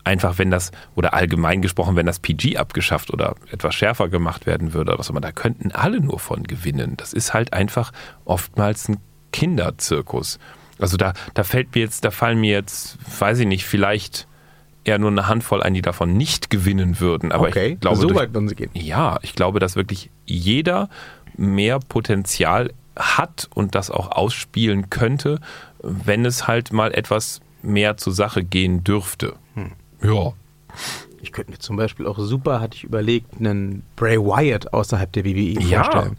einfach, wenn das, oder allgemein gesprochen, wenn das PG abgeschafft oder etwas schärfer gemacht werden würde, oder was auch immer, da könnten alle nur von gewinnen. Das ist halt einfach oftmals ein Kinderzirkus. Also da, da fällt mir jetzt, da fallen mir jetzt, weiß ich nicht, vielleicht eher nur eine Handvoll ein, die davon nicht gewinnen würden. Aber okay, ich glaube, so weit würden sie gehen. ja, ich glaube, dass wirklich jeder mehr Potenzial hat und das auch ausspielen könnte, wenn es halt mal etwas mehr zur Sache gehen dürfte. Ja. Ich könnte mir zum Beispiel auch super, hatte ich überlegt, einen Bray Wyatt außerhalb der WWE Ja. vorstellen.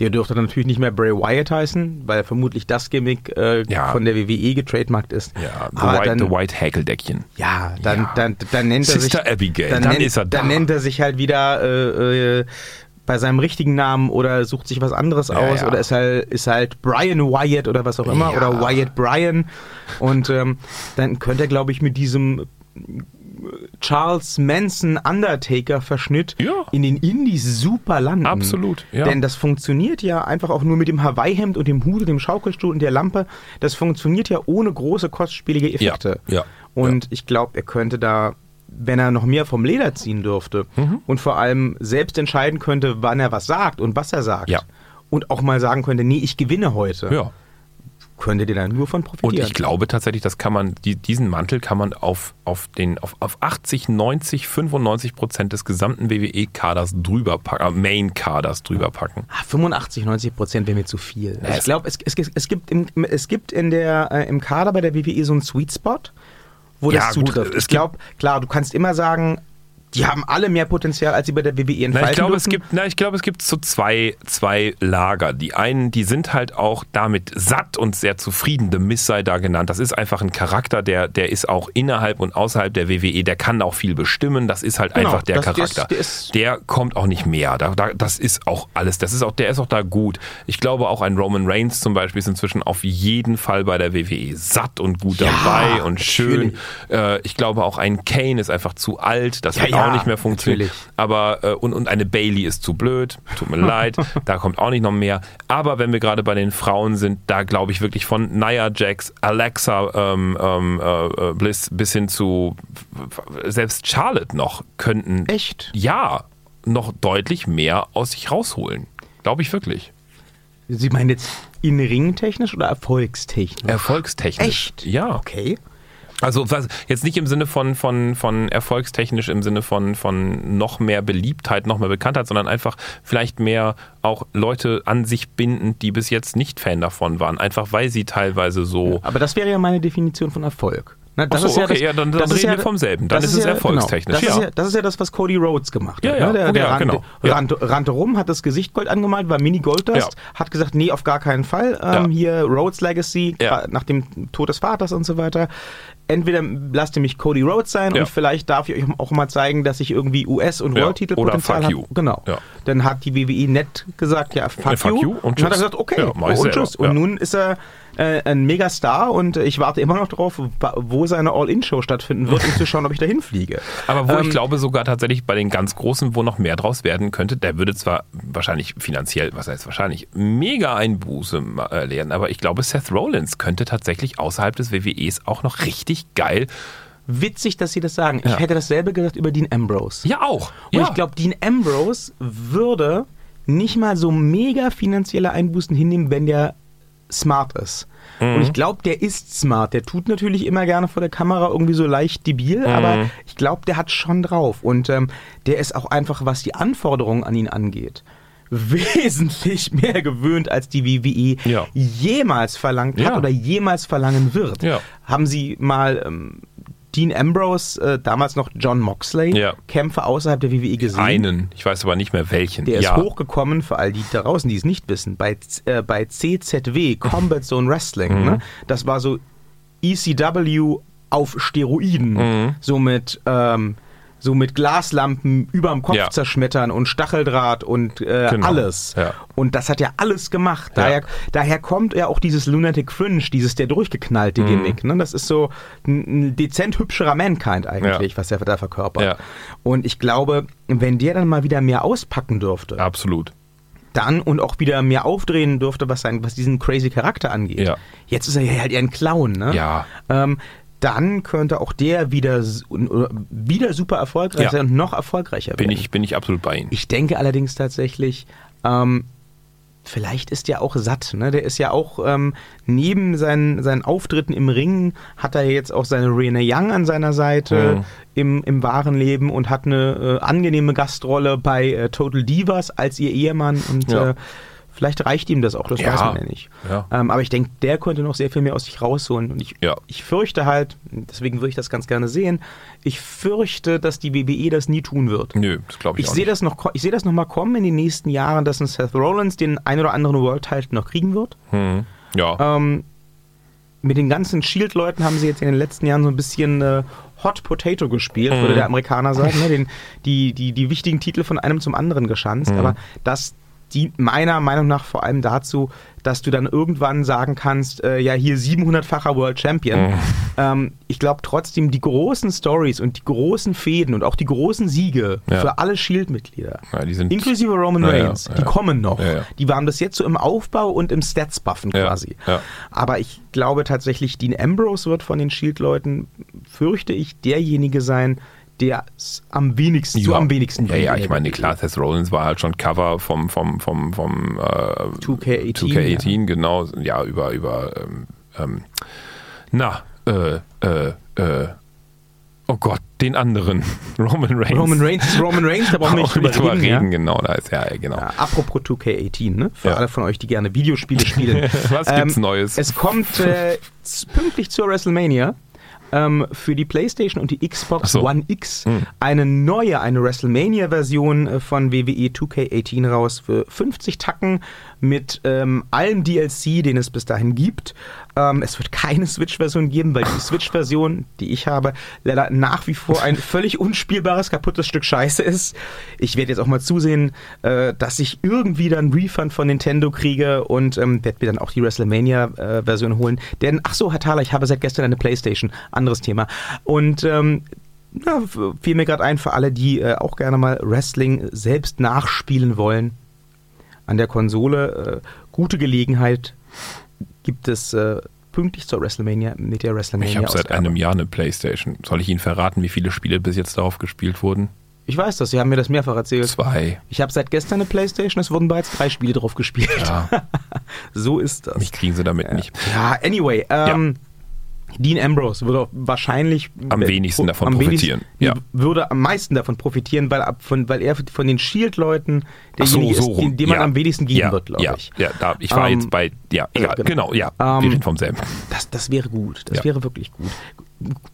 Der dürfte dann natürlich nicht mehr Bray Wyatt heißen, weil vermutlich das Gimmick äh, Ja. von der WWE getrademarkt ist. Ja, The Aber White, dann, the White Häkeldeckchen. ja, dann, Ja. Dann, dann nennt er sich. Sister Abigail, dann nennt, ist er da. Dann nennt er sich halt wieder äh, äh, bei seinem richtigen Namen oder sucht sich was anderes Ja, aus ja. oder ist halt, ist halt Brian Wyatt oder was auch immer Ja. oder Wyatt Brian. Und ähm, dann könnte er, glaube ich, mit diesem Charles Manson Undertaker Verschnitt Ja. in den Indies super landen. Absolut, ja. Denn das funktioniert ja einfach auch nur mit dem Hawaii-Hemd und dem Hut und dem Schaukelstuhl und der Lampe. Das funktioniert ja ohne große kostspielige Effekte. ja, Und ich glaube, er könnte da, wenn er noch mehr vom Leder ziehen dürfte Mhm. und vor allem selbst entscheiden könnte, wann er was sagt und was er sagt. Ja. Und auch mal sagen könnte, nee, ich gewinne heute. Ja. Könnte der dann nur von profitieren. Und ich glaube tatsächlich, das kann man, die, diesen Mantel kann man auf, auf, den, auf, auf 80, 90, 95 Prozent des gesamten WWE-Kaders drüber packen, äh, Main-Kaders drüber packen. Ah, 85, 90 Prozent wäre mir zu viel. Also ich glaube, es, es, es, gibt im, es gibt in der, äh, im Kader bei der WWE so einen Sweet Spot, wo Ja, das gut, zutrifft. es ich glaube, klar, du kannst immer sagen, die haben alle mehr Potenzial, als sie bei der WWE entfalten Na, ich glaube, es gibt, na, ich glaube, es gibt so zwei, zwei Lager. Die einen, die sind halt auch damit satt und sehr zufrieden. The Miss sei da genannt. Das ist einfach ein Charakter, der, der ist auch innerhalb und außerhalb der WWE. Der kann auch viel bestimmen. Das ist halt Genau, einfach der das- der Charakter. ist- der ist- der kommt auch nicht mehr. Da, da, das ist auch alles. Das ist auch, der ist auch da gut. Ich glaube, auch ein Roman Reigns zum Beispiel ist inzwischen auf jeden Fall bei der WWE satt und gut Ja, dabei und schön. Äh, ich glaube, auch ein Kane ist einfach zu alt. Das Ja, ja, auch nicht mehr funktionieren. natürlich. Aber äh, und, und eine Bailey ist zu blöd. Tut mir [laughs] leid. Da kommt auch nicht noch mehr. Aber wenn wir gerade bei den Frauen sind, da glaube ich wirklich von Nia Jax, Alexa ähm, ähm, äh, Bliss bis hin zu selbst Charlotte noch könnten Echt? ja noch deutlich mehr aus sich rausholen. Glaube ich wirklich. Sie meinen jetzt in ringtechnisch oder erfolgstechnisch? Erfolgstechnisch. Echt? Ja. Okay. Also was, jetzt nicht im Sinne von, von, von erfolgstechnisch, im Sinne von, von noch mehr Beliebtheit, noch mehr Bekanntheit, sondern einfach vielleicht mehr auch Leute an sich binden, die bis jetzt nicht Fan davon waren. Einfach weil sie teilweise so. Aber das wäre ja meine Definition von Erfolg. Na, das so, ist ja okay, das, ja, dann- dann ist reden wir vom selben. Dann das ist es ja, erfolgstechnisch, Genau, das, ja. ist ja, das ist ja das, was Cody Rhodes gemacht Ja, hat. ja, ne? Der, okay, der ja, rannte, genau, ja. rannte, rannte rum, hat das Gesicht Gold angemalt, war Mini-Goldust, Ja. hat gesagt, nee, auf gar keinen Fall. Ähm, Ja. Hier Rhodes Legacy, Ja. nach dem Tod des Vaters und so weiter. Entweder lasst ihr mich Cody Rhodes sein Ja. und vielleicht darf ich euch auch mal zeigen, dass ich irgendwie US- und Ja, World-Titel-Potenzial habe. Genau. Ja. Dann hat die WWE nett gesagt, ja, fuck, Ja, fuck you. you und hat er gesagt, okay, Ja, und tschüss. Und Ja. nun ist er äh, ein Megastar und ich warte immer noch drauf, wo seine All-In-Show stattfinden wird, um zu schauen, ob ich dahin fliege. [laughs] Aber wo Ähm, ich glaube sogar tatsächlich bei den ganz Großen, wo noch mehr draus werden könnte, der würde zwar wahrscheinlich finanziell, was heißt wahrscheinlich, mega Einbuße ma- erleiden, aber ich glaube Seth Rollins könnte tatsächlich außerhalb des WWEs auch noch richtig geil. Witzig, dass Sie das sagen. Ich Ja. hätte dasselbe gesagt über Dean Ambrose. Ja, auch. Und ja. ich glaube, Dean Ambrose würde nicht mal so mega finanzielle Einbußen hinnehmen, wenn der smart ist. Mhm. Und ich glaube, der ist smart. Der tut natürlich immer gerne vor der Kamera irgendwie so leicht debil, Mhm. aber ich glaube, der hat schon drauf. Und ähm, der ist auch einfach, was die Anforderungen an ihn angeht, [laughs] wesentlich mehr gewöhnt, als die WWE Ja. jemals verlangt hat Ja. oder jemals verlangen wird. Ja. Haben Sie mal ähm, Dean Ambrose, äh, damals noch John Moxley, Ja. Kämpfe außerhalb der WWE gesehen? Einen, ich weiß aber nicht mehr welchen. Der ist ja. hochgekommen, für all die da draußen, die es nicht wissen, bei, äh, bei CZW, Combat Zone Wrestling. Mhm. Ne? Das war so ECW auf Steroiden. Mhm. So mit, ähm, so mit Glaslampen überm Kopf Ja. zerschmettern und Stacheldraht und äh, Genau. alles. Ja. Und das hat er alles gemacht. Ja. Daher, daher kommt ja auch dieses Lunatic Fringe, dieses der Mhm. durchgeknallte Gimmick. Ne? Das ist so ein, ein dezent hübscherer Mankind eigentlich, Ja. was er da verkörpert. Ja. Und ich glaube, wenn der dann mal wieder mehr auspacken dürfte, Absolut. dann und auch wieder mehr aufdrehen dürfte, was, sein, was diesen crazy Charakter angeht. Ja. Jetzt ist er ja halt eher ein Clown, ne? Ja. Ähm, dann könnte auch der wieder, wieder super erfolgreich Ja. sein und noch erfolgreicher Bin werden. ich, bin ich absolut bei Ihnen. Ich denke allerdings tatsächlich, ähm, vielleicht ist der auch satt. Ne? Der ist ja auch ähm, neben seinen, seinen Auftritten im Ring, hat er jetzt auch seine Rene Young an seiner Seite Mhm. im, im wahren Leben und hat eine äh, angenehme Gastrolle bei äh, Total Divas als ihr Ehemann. Und Ja. äh, vielleicht reicht ihm das auch, das Ja. weiß man ja nicht. Ja. Ähm, aber ich denke, der könnte noch sehr viel mehr aus sich rausholen. Und ich, Ja. ich fürchte halt, deswegen würde ich das ganz gerne sehen, ich fürchte, dass die WWE das nie tun wird. Nö, das glaube ich, Ich auch sehe nicht. das noch, ich sehe das noch mal kommen in den nächsten Jahren, dass ein Seth Rollins den ein oder anderen World Title noch kriegen wird. Hm. Ja. Ähm, mit den ganzen Shield-Leuten haben sie jetzt in den letzten Jahren so ein bisschen äh, Hot Potato gespielt, Mhm. würde der Amerikaner sagen. Ne? Den, die, die, die wichtigen Titel von einem zum anderen geschanzt. Mhm. Aber das dient meiner Meinung nach vor allem dazu, dass du dann irgendwann sagen kannst, äh, ja, hier 700-facher World Champion. Mhm. Ähm, ich glaube trotzdem, die großen Stories und die großen Fäden und auch die großen Siege Ja. für alle Shield-Mitglieder, ja, inklusive Roman Reigns, ja. die kommen noch. Die waren bis jetzt so im Aufbau und im Stats-Buffen quasi. Aber ich glaube tatsächlich, Dean Ambrose wird von den Shield-Leuten, fürchte ich, derjenige sein, der am wenigsten, Ja. am wenigsten Ja, ja, ich meine, klar, Seth Rollins war halt schon Cover vom, vom, vom, vom äh, 2K18, 2K18, genau. Ja, über, über, ähm, ähm, na, äh, äh, äh, oh Gott, den anderen, [laughs] Roman Reigns. Roman Reigns ist Roman Reigns, da brauchen wir nicht [laughs] drüber reden. ja. genau, da ist ja, genau. Ja, apropos 2K18, ne? Für Ja. alle von euch, die gerne Videospiele spielen. [laughs] Was gibt's Neues? Es kommt äh, pünktlich zur WrestleMania ähm, für die PlayStation und die Xbox so. One X Hm. eine neue, eine WrestleMania-Version äh, von WWE 2K18 raus für 50 Tacken mit ähm, allem DLC, den es bis dahin gibt. Ähm, es wird keine [laughs] Switch-Version geben, weil die [laughs] Switch-Version, die ich habe, leider nach wie vor ein völlig unspielbares, kaputtes Stück Scheiße ist. Ich werde jetzt auch mal zusehen, äh, dass ich irgendwie dann Refund von Nintendo kriege und ähm, werde mir dann auch die WrestleMania-Version holen. Denn, ach so, Herr Thaler, ich habe seit gestern eine Playstation. Anderes Thema. Und ähm, ja, fiel mir gerade ein für alle, die äh, auch gerne mal Wrestling selbst nachspielen wollen. An der Konsole äh, gute Gelegenheit gibt es äh, pünktlich zur WrestleMania mit der WrestleMania. Ich habe seit einem Jahr eine Playstation. Soll ich Ihnen verraten, wie viele Spiele bis jetzt darauf gespielt wurden? Ich weiß das, Sie haben mir das mehrfach erzählt. Zwei. Ich habe seit gestern eine Playstation, es wurden bereits drei Spiele drauf gespielt. Ja, [laughs] So ist das. mich kriegen sie damit nicht. Ja, anyway, ähm, Dean Ambrose würde wahrscheinlich Am wenigsten davon am profitieren, wenigsten- ja. Würde am meisten davon profitieren, weil, von, weil er von den Shield-Leuten Ach so, derjenige so ist, den, dem man Ja. am wenigsten geben ja, wird, glaube ja, ich. Ja, da, ich war Ähm, jetzt bei, ja, egal, genau. genau, ja, Ähm, wir reden vom selben. Das, das wäre gut. Das Ja. wäre wirklich gut.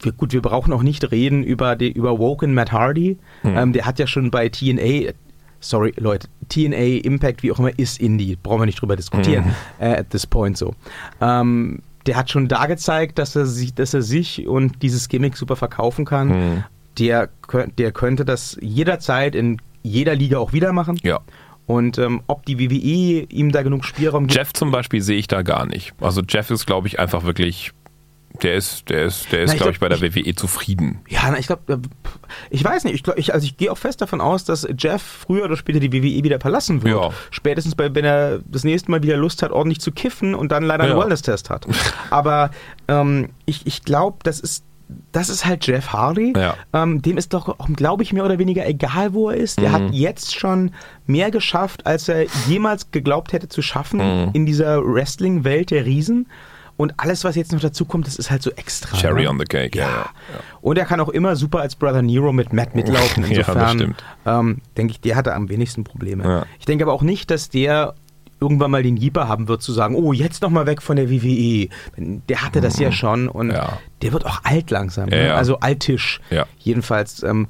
Wir, gut, wir brauchen auch nicht reden über, die, über Woken Matt Hardy. Hm. Ähm, der hat ja schon bei TNA, sorry Leute, TNA, Impact, wie auch immer, ist Indie. Brauchen wir nicht drüber diskutieren. Hm. Äh, at this point so. Ähm, der hat schon da gezeigt, dass er, sich, dass er sich und dieses Gimmick super verkaufen kann. Hm. Der, der könnte das jederzeit in jeder Liga auch wieder machen. Ja. Und ähm, ob die WWE ihm da genug Spielraum gibt, Jeff zum Beispiel sehe ich da gar nicht. Also Jeff ist, glaube ich, einfach wirklich, der ist, der ist, der ist, ich glaube ich, glaub, bei der WWE zufrieden. Ja, na, ich glaube, ich weiß nicht, ich, glaub, ich, also ich gehe auch fest davon aus, dass Jeff früher oder später die WWE wieder verlassen wird. Ja. Spätestens bei, wenn er das nächste Mal wieder Lust hat, ordentlich zu kiffen und dann leider einen Ja. Wellness-Test hat. Aber ähm, ich, ich glaube, das ist das ist halt Jeff Hardy. Ja. Ähm, dem ist doch, glaube ich, mehr oder weniger egal, wo er ist. Der Mhm. hat jetzt schon mehr geschafft, als er jemals geglaubt hätte zu schaffen Mhm. in dieser Wrestling-Welt der Riesen. Und alles, was jetzt noch dazu kommt, das ist halt so extra. Cherry ne? on the cake, ja. Ja. ja. Und er kann auch immer super als Brother Nero mit Matt mitlaufen. [laughs] Ja, das Insofern stimmt. ähm, denke ich, der hatte am wenigsten Probleme. Ja. Ich denke aber auch nicht, dass der irgendwann mal den Jeeper haben wird, zu sagen, oh, jetzt noch mal weg von der WWE. Der hatte das ja schon und Mhm. Ja. der wird auch alt langsam. Ja, ne? ja. Also altisch. Ja. Jedenfalls ähm,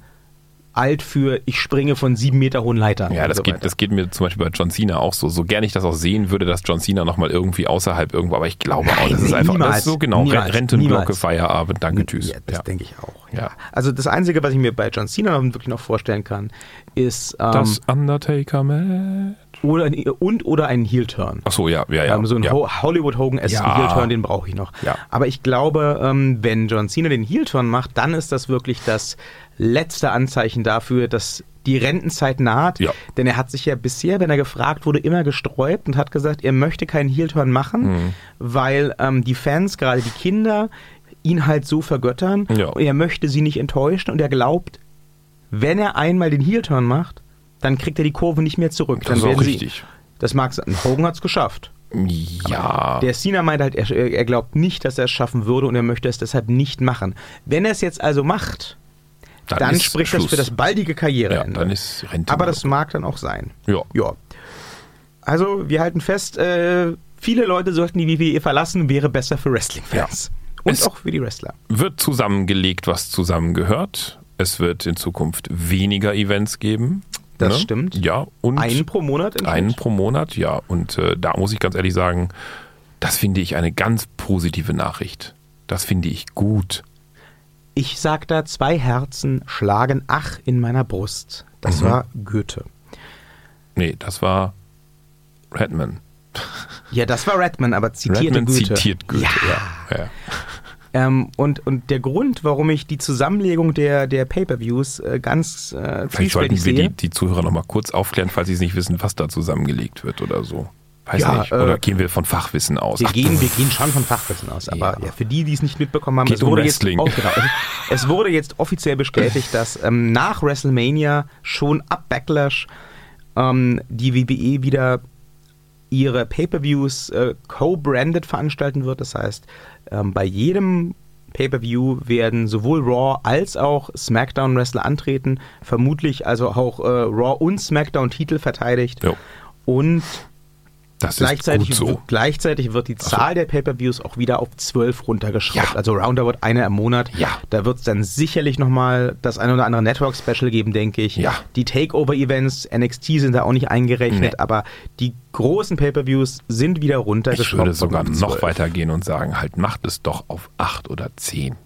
alt für, ich springe von sieben Meter hohen Leitern. Ja, das so geht, weiter. das geht mir zum Beispiel bei John Cena auch so. So gern ich das auch sehen würde, dass John Cena nochmal irgendwie außerhalb irgendwo, aber ich glaube auch, Nein, das ist einfach das niemals. ist so genau. Niemals. Rentenglocke. Feierabend, danke, tschüss. Ja, das Ja. denke ich auch. Ja. Also das Einzige, was ich mir bei John Cena wirklich noch vorstellen kann, ist ähm, Das Undertaker-Match. oder, und oder einen Heel-Turn. Ach so, ja, ja, ja. ähm, so ein ja. Ho Hollywood Hogan s Ja. Heel-Turn, den brauche ich noch. Ja. Aber ich glaube, ähm, wenn John Cena den Heel-Turn macht, dann ist das wirklich das letzte Anzeichen dafür, dass die Rentenzeit naht. Ja. Denn er hat sich ja bisher, wenn er gefragt wurde, immer gesträubt und hat gesagt, er möchte keinen Heel-Turn machen, Mhm. weil ähm, die Fans, gerade die Kinder, ihn halt so vergöttern. Ja. Und er möchte sie nicht enttäuschen und er glaubt, wenn er einmal den Heel-Turn macht, dann kriegt er die Kurve nicht mehr zurück. Das dann ist auch sie- richtig. Das mag sein. Hogan hat es geschafft. Ja. Der Cena meint halt, er, er glaubt nicht, dass er es schaffen würde und er möchte es deshalb nicht machen. Wenn er es jetzt also macht, dann, ist spricht das Schluss. für das baldige Karriereende. Ja, dann ist Rente. Aber das mag dann auch sein. Ja. Ja. Also, wir halten fest, äh, viele Leute sollten die WWE verlassen, wäre besser für Wrestling-Fans. Und Es- auch für die Wrestler. wird zusammengelegt, was zusammengehört. Es wird in Zukunft weniger Events geben. ne? Das stimmt. Ja, und Einen pro Monat einen pro Monat, ja. Und äh, da muss ich ganz ehrlich sagen, das finde ich eine ganz positive Nachricht. Das finde ich gut. Ich sag da, zwei Herzen schlagen ach in meiner Brust. Das Mhm. war Goethe. Nee, das war Redman. Ja, das war Redman, aber zitierte Redman Goethe. zitiert Goethe, Ja. ja. ja. Ähm, und, und der Grund, warum ich die Zusammenlegung der, der Pay-Per-Views äh, ganz äh, Vielleicht sollten wir sehe. die, die Zuhörer noch mal kurz aufklären, falls sie es nicht wissen, was da zusammengelegt wird oder so. Weiß Ja, nicht. Oder äh, gehen wir von Fachwissen aus? Wir Ach, gehen, wir gehen schon von Fachwissen aus, aber Ja. ja. für die, die es nicht mitbekommen haben, Geht es wurde. Jetzt, oh, genau, es wurde jetzt offiziell bestätigt, dass ähm, nach WrestleMania schon ab Backlash ähm, die WWE wieder ihre Pay-per-Views äh, co-branded veranstalten wird. Das heißt, ähm, bei jedem Pay-per-View werden sowohl Raw als auch SmackDown Wrestler antreten, vermutlich also auch äh, Raw und SmackDown Titel verteidigt. Jo. Und das Gleichzeitig, ist gut so. gleichzeitig wird die Zahl der Pay-Per-Views auch wieder auf 12 runtergeschraubt. Ja. Also roundabout eine im Monat. Ja. Da wird es dann sicherlich nochmal das ein oder andere Network-Special geben, denke ich. Ja. Die Takeover-Events, NXT sind da auch nicht eingerechnet, Nee. aber die großen Pay-Per-Views sind wieder Ich runtergeschraubt. würde sogar noch 12. weitergehen und sagen, halt macht es doch auf acht oder zehn.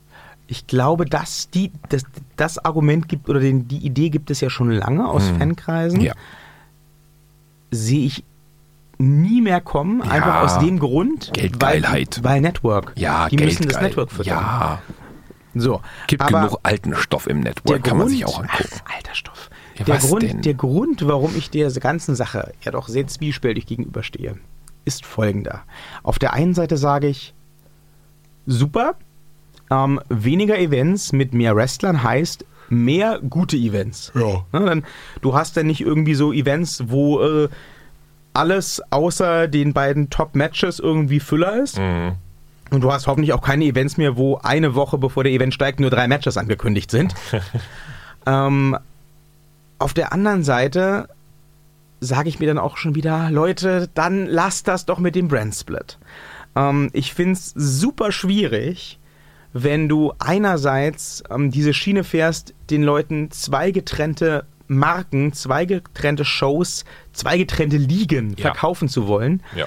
Ich glaube, dass die, das, das Argument gibt oder den, die Idee gibt es ja schon lange aus Fankreisen. Mhm. Ja. Sehe ich nie mehr kommen, Ja. einfach aus dem Grund, Geldgeilheit. Weil, weil Network. Ja, die müssen das. Network füttern. Ja, So, gibt aber genug alten Stoff im der Network, kann man sich auch angucken. Ach, alter Stoff. Ja, der, was Grund, denn? der Grund, warum ich der ganzen Sache ja doch sehr zwiespältig gegenüberstehe, ist folgender. Auf der einen Seite sage ich, super, ähm, weniger Events mit mehr Wrestlern heißt mehr gute Events. Ja. Ne, dann, du hast dann nicht irgendwie so Events, wo äh, alles außer den beiden Top-Matches irgendwie Füller ist. Mhm. Und du hast hoffentlich auch keine Events mehr, wo eine Woche bevor der Event steigt nur drei Matches angekündigt sind. [laughs] ähm, auf der anderen Seite sage ich mir dann auch schon wieder, Leute, dann lasst das doch mit dem Brand-Split. Ähm, ich finde es super schwierig, wenn du einerseits ähm, diese Schiene fährst, den Leuten zwei getrennte Marken, zwei getrennte Shows, zwei getrennte Ligen Ja. verkaufen zu wollen, Ja.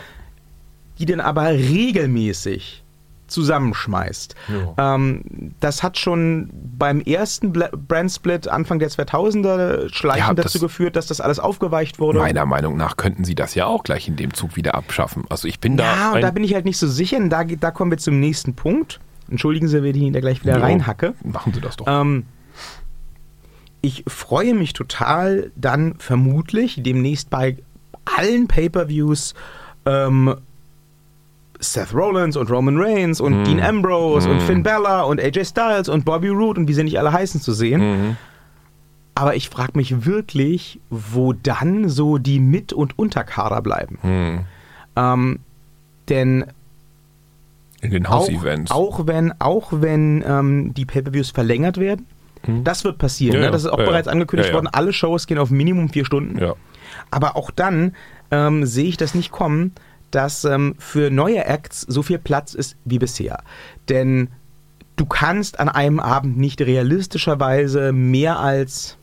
die dann aber regelmäßig zusammenschmeißt. Ja. Ähm, das hat schon beim ersten Brand-Split Anfang der 2000er schleichend Ja, dazu geführt, dass das alles aufgeweicht wurde. Meiner Meinung nach könnten sie das ja auch gleich in dem Zug wieder abschaffen. Also ich bin da. ja, und da bin ich halt nicht so sicher. Da, da kommen wir zum nächsten Punkt. Entschuldigen Sie, wenn ich ihn da gleich wieder Jo, reinhacke. Machen Sie das doch. Ähm, ich freue mich total, dann vermutlich demnächst bei allen Pay-per-Views ähm, Seth Rollins und Roman Reigns und Mhm. Dean Ambrose und Finn Balor und AJ Styles und Bobby Roode und wie sie nicht alle heißen zu sehen. Mhm. Aber ich frage mich wirklich, wo dann so die Mit- und Unterkader bleiben. Hm. Ähm, denn In den auch, House-Events. auch wenn, auch wenn ähm, die Pay-Per-Views verlängert werden, das wird passieren. Ja, ne? Das ist auch Ja, bereits angekündigt Ja, worden. Alle Shows gehen auf Minimum vier Stunden. Ja. Aber auch dann ähm, sehe ich das nicht kommen, dass ähm, für neue Acts so viel Platz ist wie bisher. Denn du kannst an einem Abend nicht realistischerweise mehr als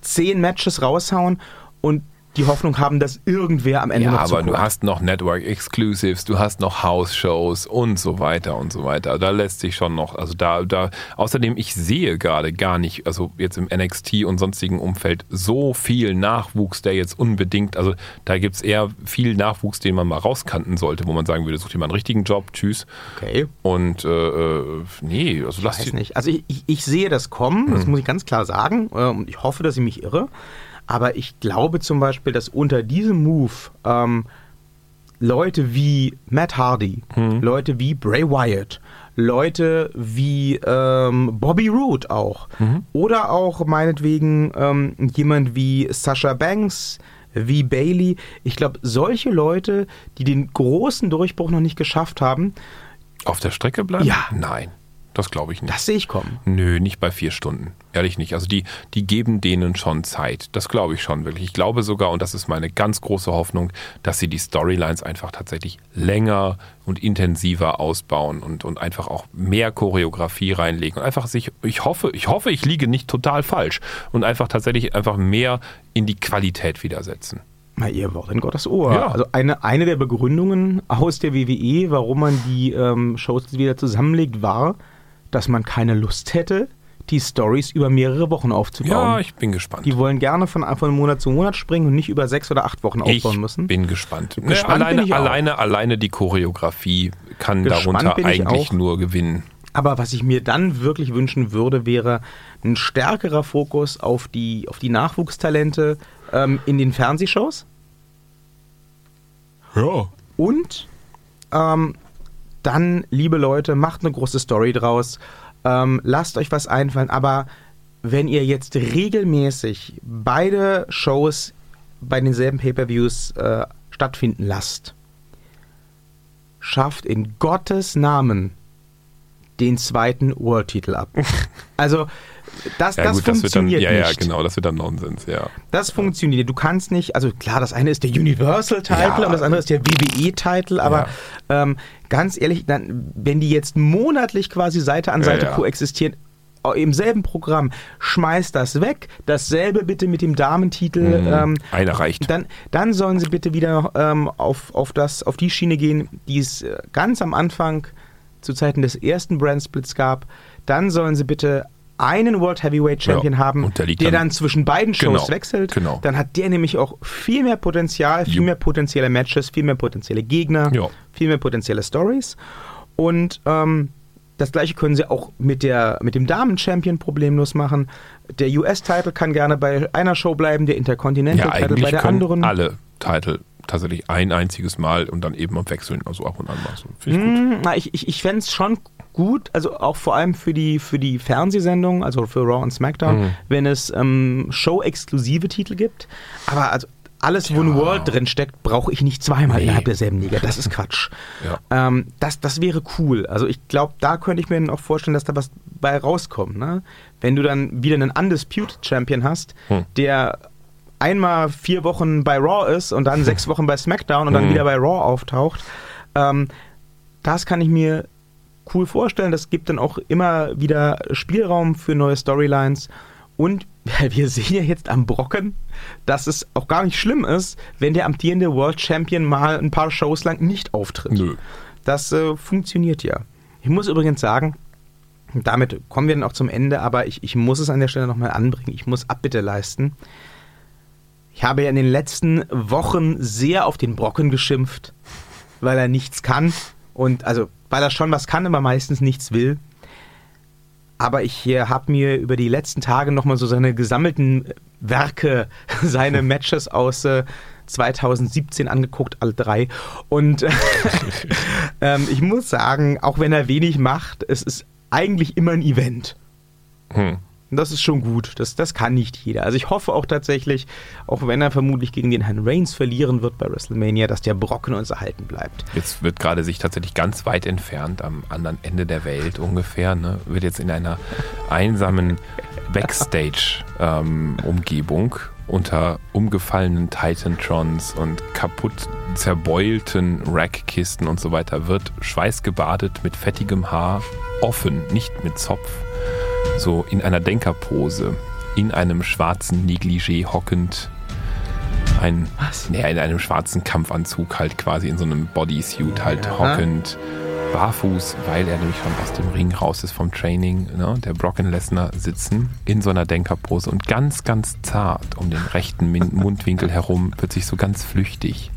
zehn Matches raushauen und die Hoffnung haben, dass irgendwer am Ende Ja, noch aber du zuguckt. hast noch Network Exclusives, du hast noch House-Shows und so weiter und so weiter. Da lässt sich schon noch, also da, da, außerdem, ich sehe gerade gar nicht, also jetzt im NXT und sonstigen Umfeld, so viel Nachwuchs, der jetzt unbedingt, also da gibt's eher viel Nachwuchs, den man mal rauskanten sollte, wo man sagen würde, such dir mal einen richtigen Job, tschüss. Okay. Und äh, äh, nee, also lass die, nicht. Also ich, ich, ich sehe das kommen, das Hm. muss ich ganz klar sagen. äh, Und ich hoffe, dass ich mich irre. Aber ich glaube zum Beispiel, dass unter diesem Move ähm, Leute wie Matt Hardy, Hm. Leute wie Bray Wyatt, Leute wie ähm, Bobby Roode auch Mhm. oder auch meinetwegen ähm, jemand wie Sasha Banks, wie Bailey. Ich glaube, solche Leute, die den großen Durchbruch noch nicht geschafft haben, auf der Strecke bleiben? Ja. Nein, das glaube ich nicht. das sehe ich kommen. Nö, nicht bei vier Stunden. Ehrlich nicht. Also die, die geben denen schon Zeit. Das glaube ich schon wirklich. Ich glaube sogar, und das ist meine ganz große Hoffnung, dass sie die Storylines einfach tatsächlich länger und intensiver ausbauen und, und einfach auch mehr Choreografie reinlegen und einfach sich, ich hoffe, ich hoffe, ich liege nicht total falsch und einfach tatsächlich einfach mehr in die Qualität wieder setzen. Na, ihr Wort in Gottes Ohr. Ja. Also eine, eine der Begründungen aus der WWE, warum man die ähm, Shows wieder zusammenlegt, war, dass man keine Lust hätte, die Stories über mehrere Wochen aufzubauen. Ja, ich bin gespannt. die wollen gerne von, von Monat zu Monat springen und nicht über sechs oder acht Wochen ich aufbauen müssen. bin gespannt. Gespannt ne, alleine, bin ich alleine, alleine die Choreografie kann Gespannt darunter ich eigentlich auch. nur gewinnen. Aber was ich mir dann wirklich wünschen würde, wäre ein stärkerer Fokus auf die, auf die Nachwuchstalente ähm, in den Fernsehshows. Ja. Und ähm, dann, liebe Leute, macht eine große Story draus. Ähm, lasst euch was einfallen. Aber wenn ihr jetzt regelmäßig beide Shows bei denselben Pay-per-Views äh, stattfinden lasst, schafft in Gottes Namen den zweiten World-Titel ab. [laughs] Also, das, Ja, das gut, das wird dann, funktioniert ja, ja, nicht. genau, das wird dann Nonsens, ja. Das funktioniert. Du kannst nicht, also klar, das eine ist der Universal-Title Ja. und das andere ist der WWE-Title, aber ähm, ganz ehrlich, dann, wenn die jetzt monatlich quasi Seite an Ja, Seite ja. koexistieren, im selben Programm, schmeißt das weg. Dasselbe bitte mit dem Damentitel. Mhm. Ähm, Einer reicht. dann, dann sollen sie bitte wieder ähm, auf, auf, das, auf die Schiene gehen, die es äh, ganz am Anfang zu Zeiten des ersten Brandsplits gab. Dann sollen sie bitte einen World Heavyweight Champion Ja, haben, der der, dann- dann zwischen beiden Shows Genau, wechselt. genau. Dann hat der nämlich auch viel mehr Potenzial, viel mehr potenzielle Matches, viel mehr potenzielle Gegner, Ja. viel mehr potenzielle Stories. Und ähm, das gleiche können sie auch mit, der, mit dem Damen-Champion problemlos machen. Der US-Title kann gerne bei einer Show bleiben, der Ja, Intercontinental-Title eigentlich bei der anderen. alle Titel tatsächlich ein einziges Mal und dann eben am Wechseln, also ab und an mal so. Ich na, ich ich, ich fände es schon gut, also auch vor allem für die, für die Fernsehsendung, also für Raw und SmackDown, Mhm. wenn es ähm, Show-exklusive Titel gibt. Aber also alles, wo ein Ja. World drin steckt, brauche ich nicht zweimal Nee. innerhalb derselben Liga. Das ist Quatsch. [laughs] Ja. Ähm, das, das wäre cool. Also ich glaube, da könnte ich mir dann auch vorstellen, dass da was bei rauskommt. Ne? Wenn du dann wieder einen Undisputed Champion hast, Hm. der einmal vier Wochen bei Raw ist und dann [laughs] sechs Wochen bei SmackDown und dann Hm. wieder bei Raw auftaucht. Ähm, das kann ich mir cool vorstellen. Das gibt dann auch immer wieder Spielraum für neue Storylines. Und [laughs] wir sehen ja jetzt am Brocken, dass es auch gar nicht schlimm ist, wenn der amtierende World Champion mal ein paar Shows lang nicht auftritt. Nö. Das äh, funktioniert ja. Ich muss übrigens sagen, damit kommen wir dann auch zum Ende, aber ich, ich muss es an der Stelle nochmal anbringen. Ich muss Abbitte leisten. Ich habe ja in den letzten Wochen sehr auf den Brocken geschimpft, weil er nichts kann. Und also, weil er schon was kann, aber meistens nichts will. Aber ich äh, habe mir über die letzten Tage nochmal so seine gesammelten Werke, [laughs] seine Matches aus äh, 2017 angeguckt, alle drei. Und [laughs] ähm, ich muss sagen, auch wenn er wenig macht, es ist eigentlich immer ein Event. Hm. Das ist schon gut. Das, das kann nicht jeder. Also ich hoffe auch tatsächlich, auch wenn er vermutlich gegen den Herrn Reigns verlieren wird bei WrestleMania, dass der Brocken uns erhalten bleibt. Jetzt wird gerade sich tatsächlich ganz weit entfernt, am anderen Ende der Welt ungefähr, ne, wird jetzt in einer einsamen Backstage-Umgebung ähm, unter umgefallenen Titantrons und kaputt zerbeulten Rackkisten und so weiter wird schweißgebadet mit fettigem Haar, offen, nicht mit Zopf, so in einer Denkerpose, in einem schwarzen Negligé hockend, ein, Was? Nee, in einem schwarzen Kampfanzug halt quasi in so einem Bodysuit halt ja. hockend, barfuß, weil er nämlich schon aus dem Ring raus ist vom Training, ne? der Brocken Lesnar sitzen in so einer Denkerpose und ganz, ganz zart um den rechten [laughs] Mundwinkel herum wird sich so ganz flüchtig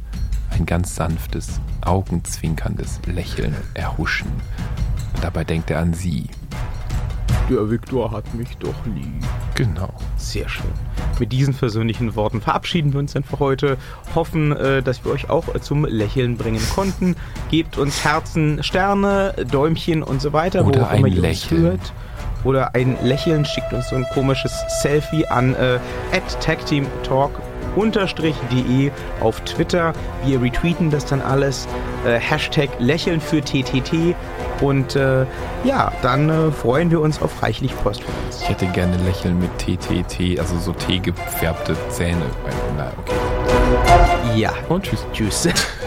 ein ganz sanftes, augenzwinkerndes Lächeln erhuschen. Dabei denkt er an sie, der Viktor hat mich doch lieb. Genau. Sehr schön. Mit diesen versöhnlichen Worten verabschieden wir uns dann für heute. Hoffen, äh, dass wir euch auch zum Lächeln bringen konnten. Gebt uns Herzen, Sterne, Däumchen und so weiter, Oder wo auch immer ihr Lächeln. hört. Oder ein Lächeln, schickt uns so ein komisches Selfie an äh, @tagteamtalk unterstrich.de auf Twitter. Wir retweeten das dann alles. Äh, Hashtag Lächeln für TTT. Und äh, ja, dann äh, freuen wir uns auf reichlich Post von uns. Ich hätte gerne Lächeln mit TTT, also so T gefärbte Zähne. Na, okay. Ja. Und tschüss. Tschüss. [laughs]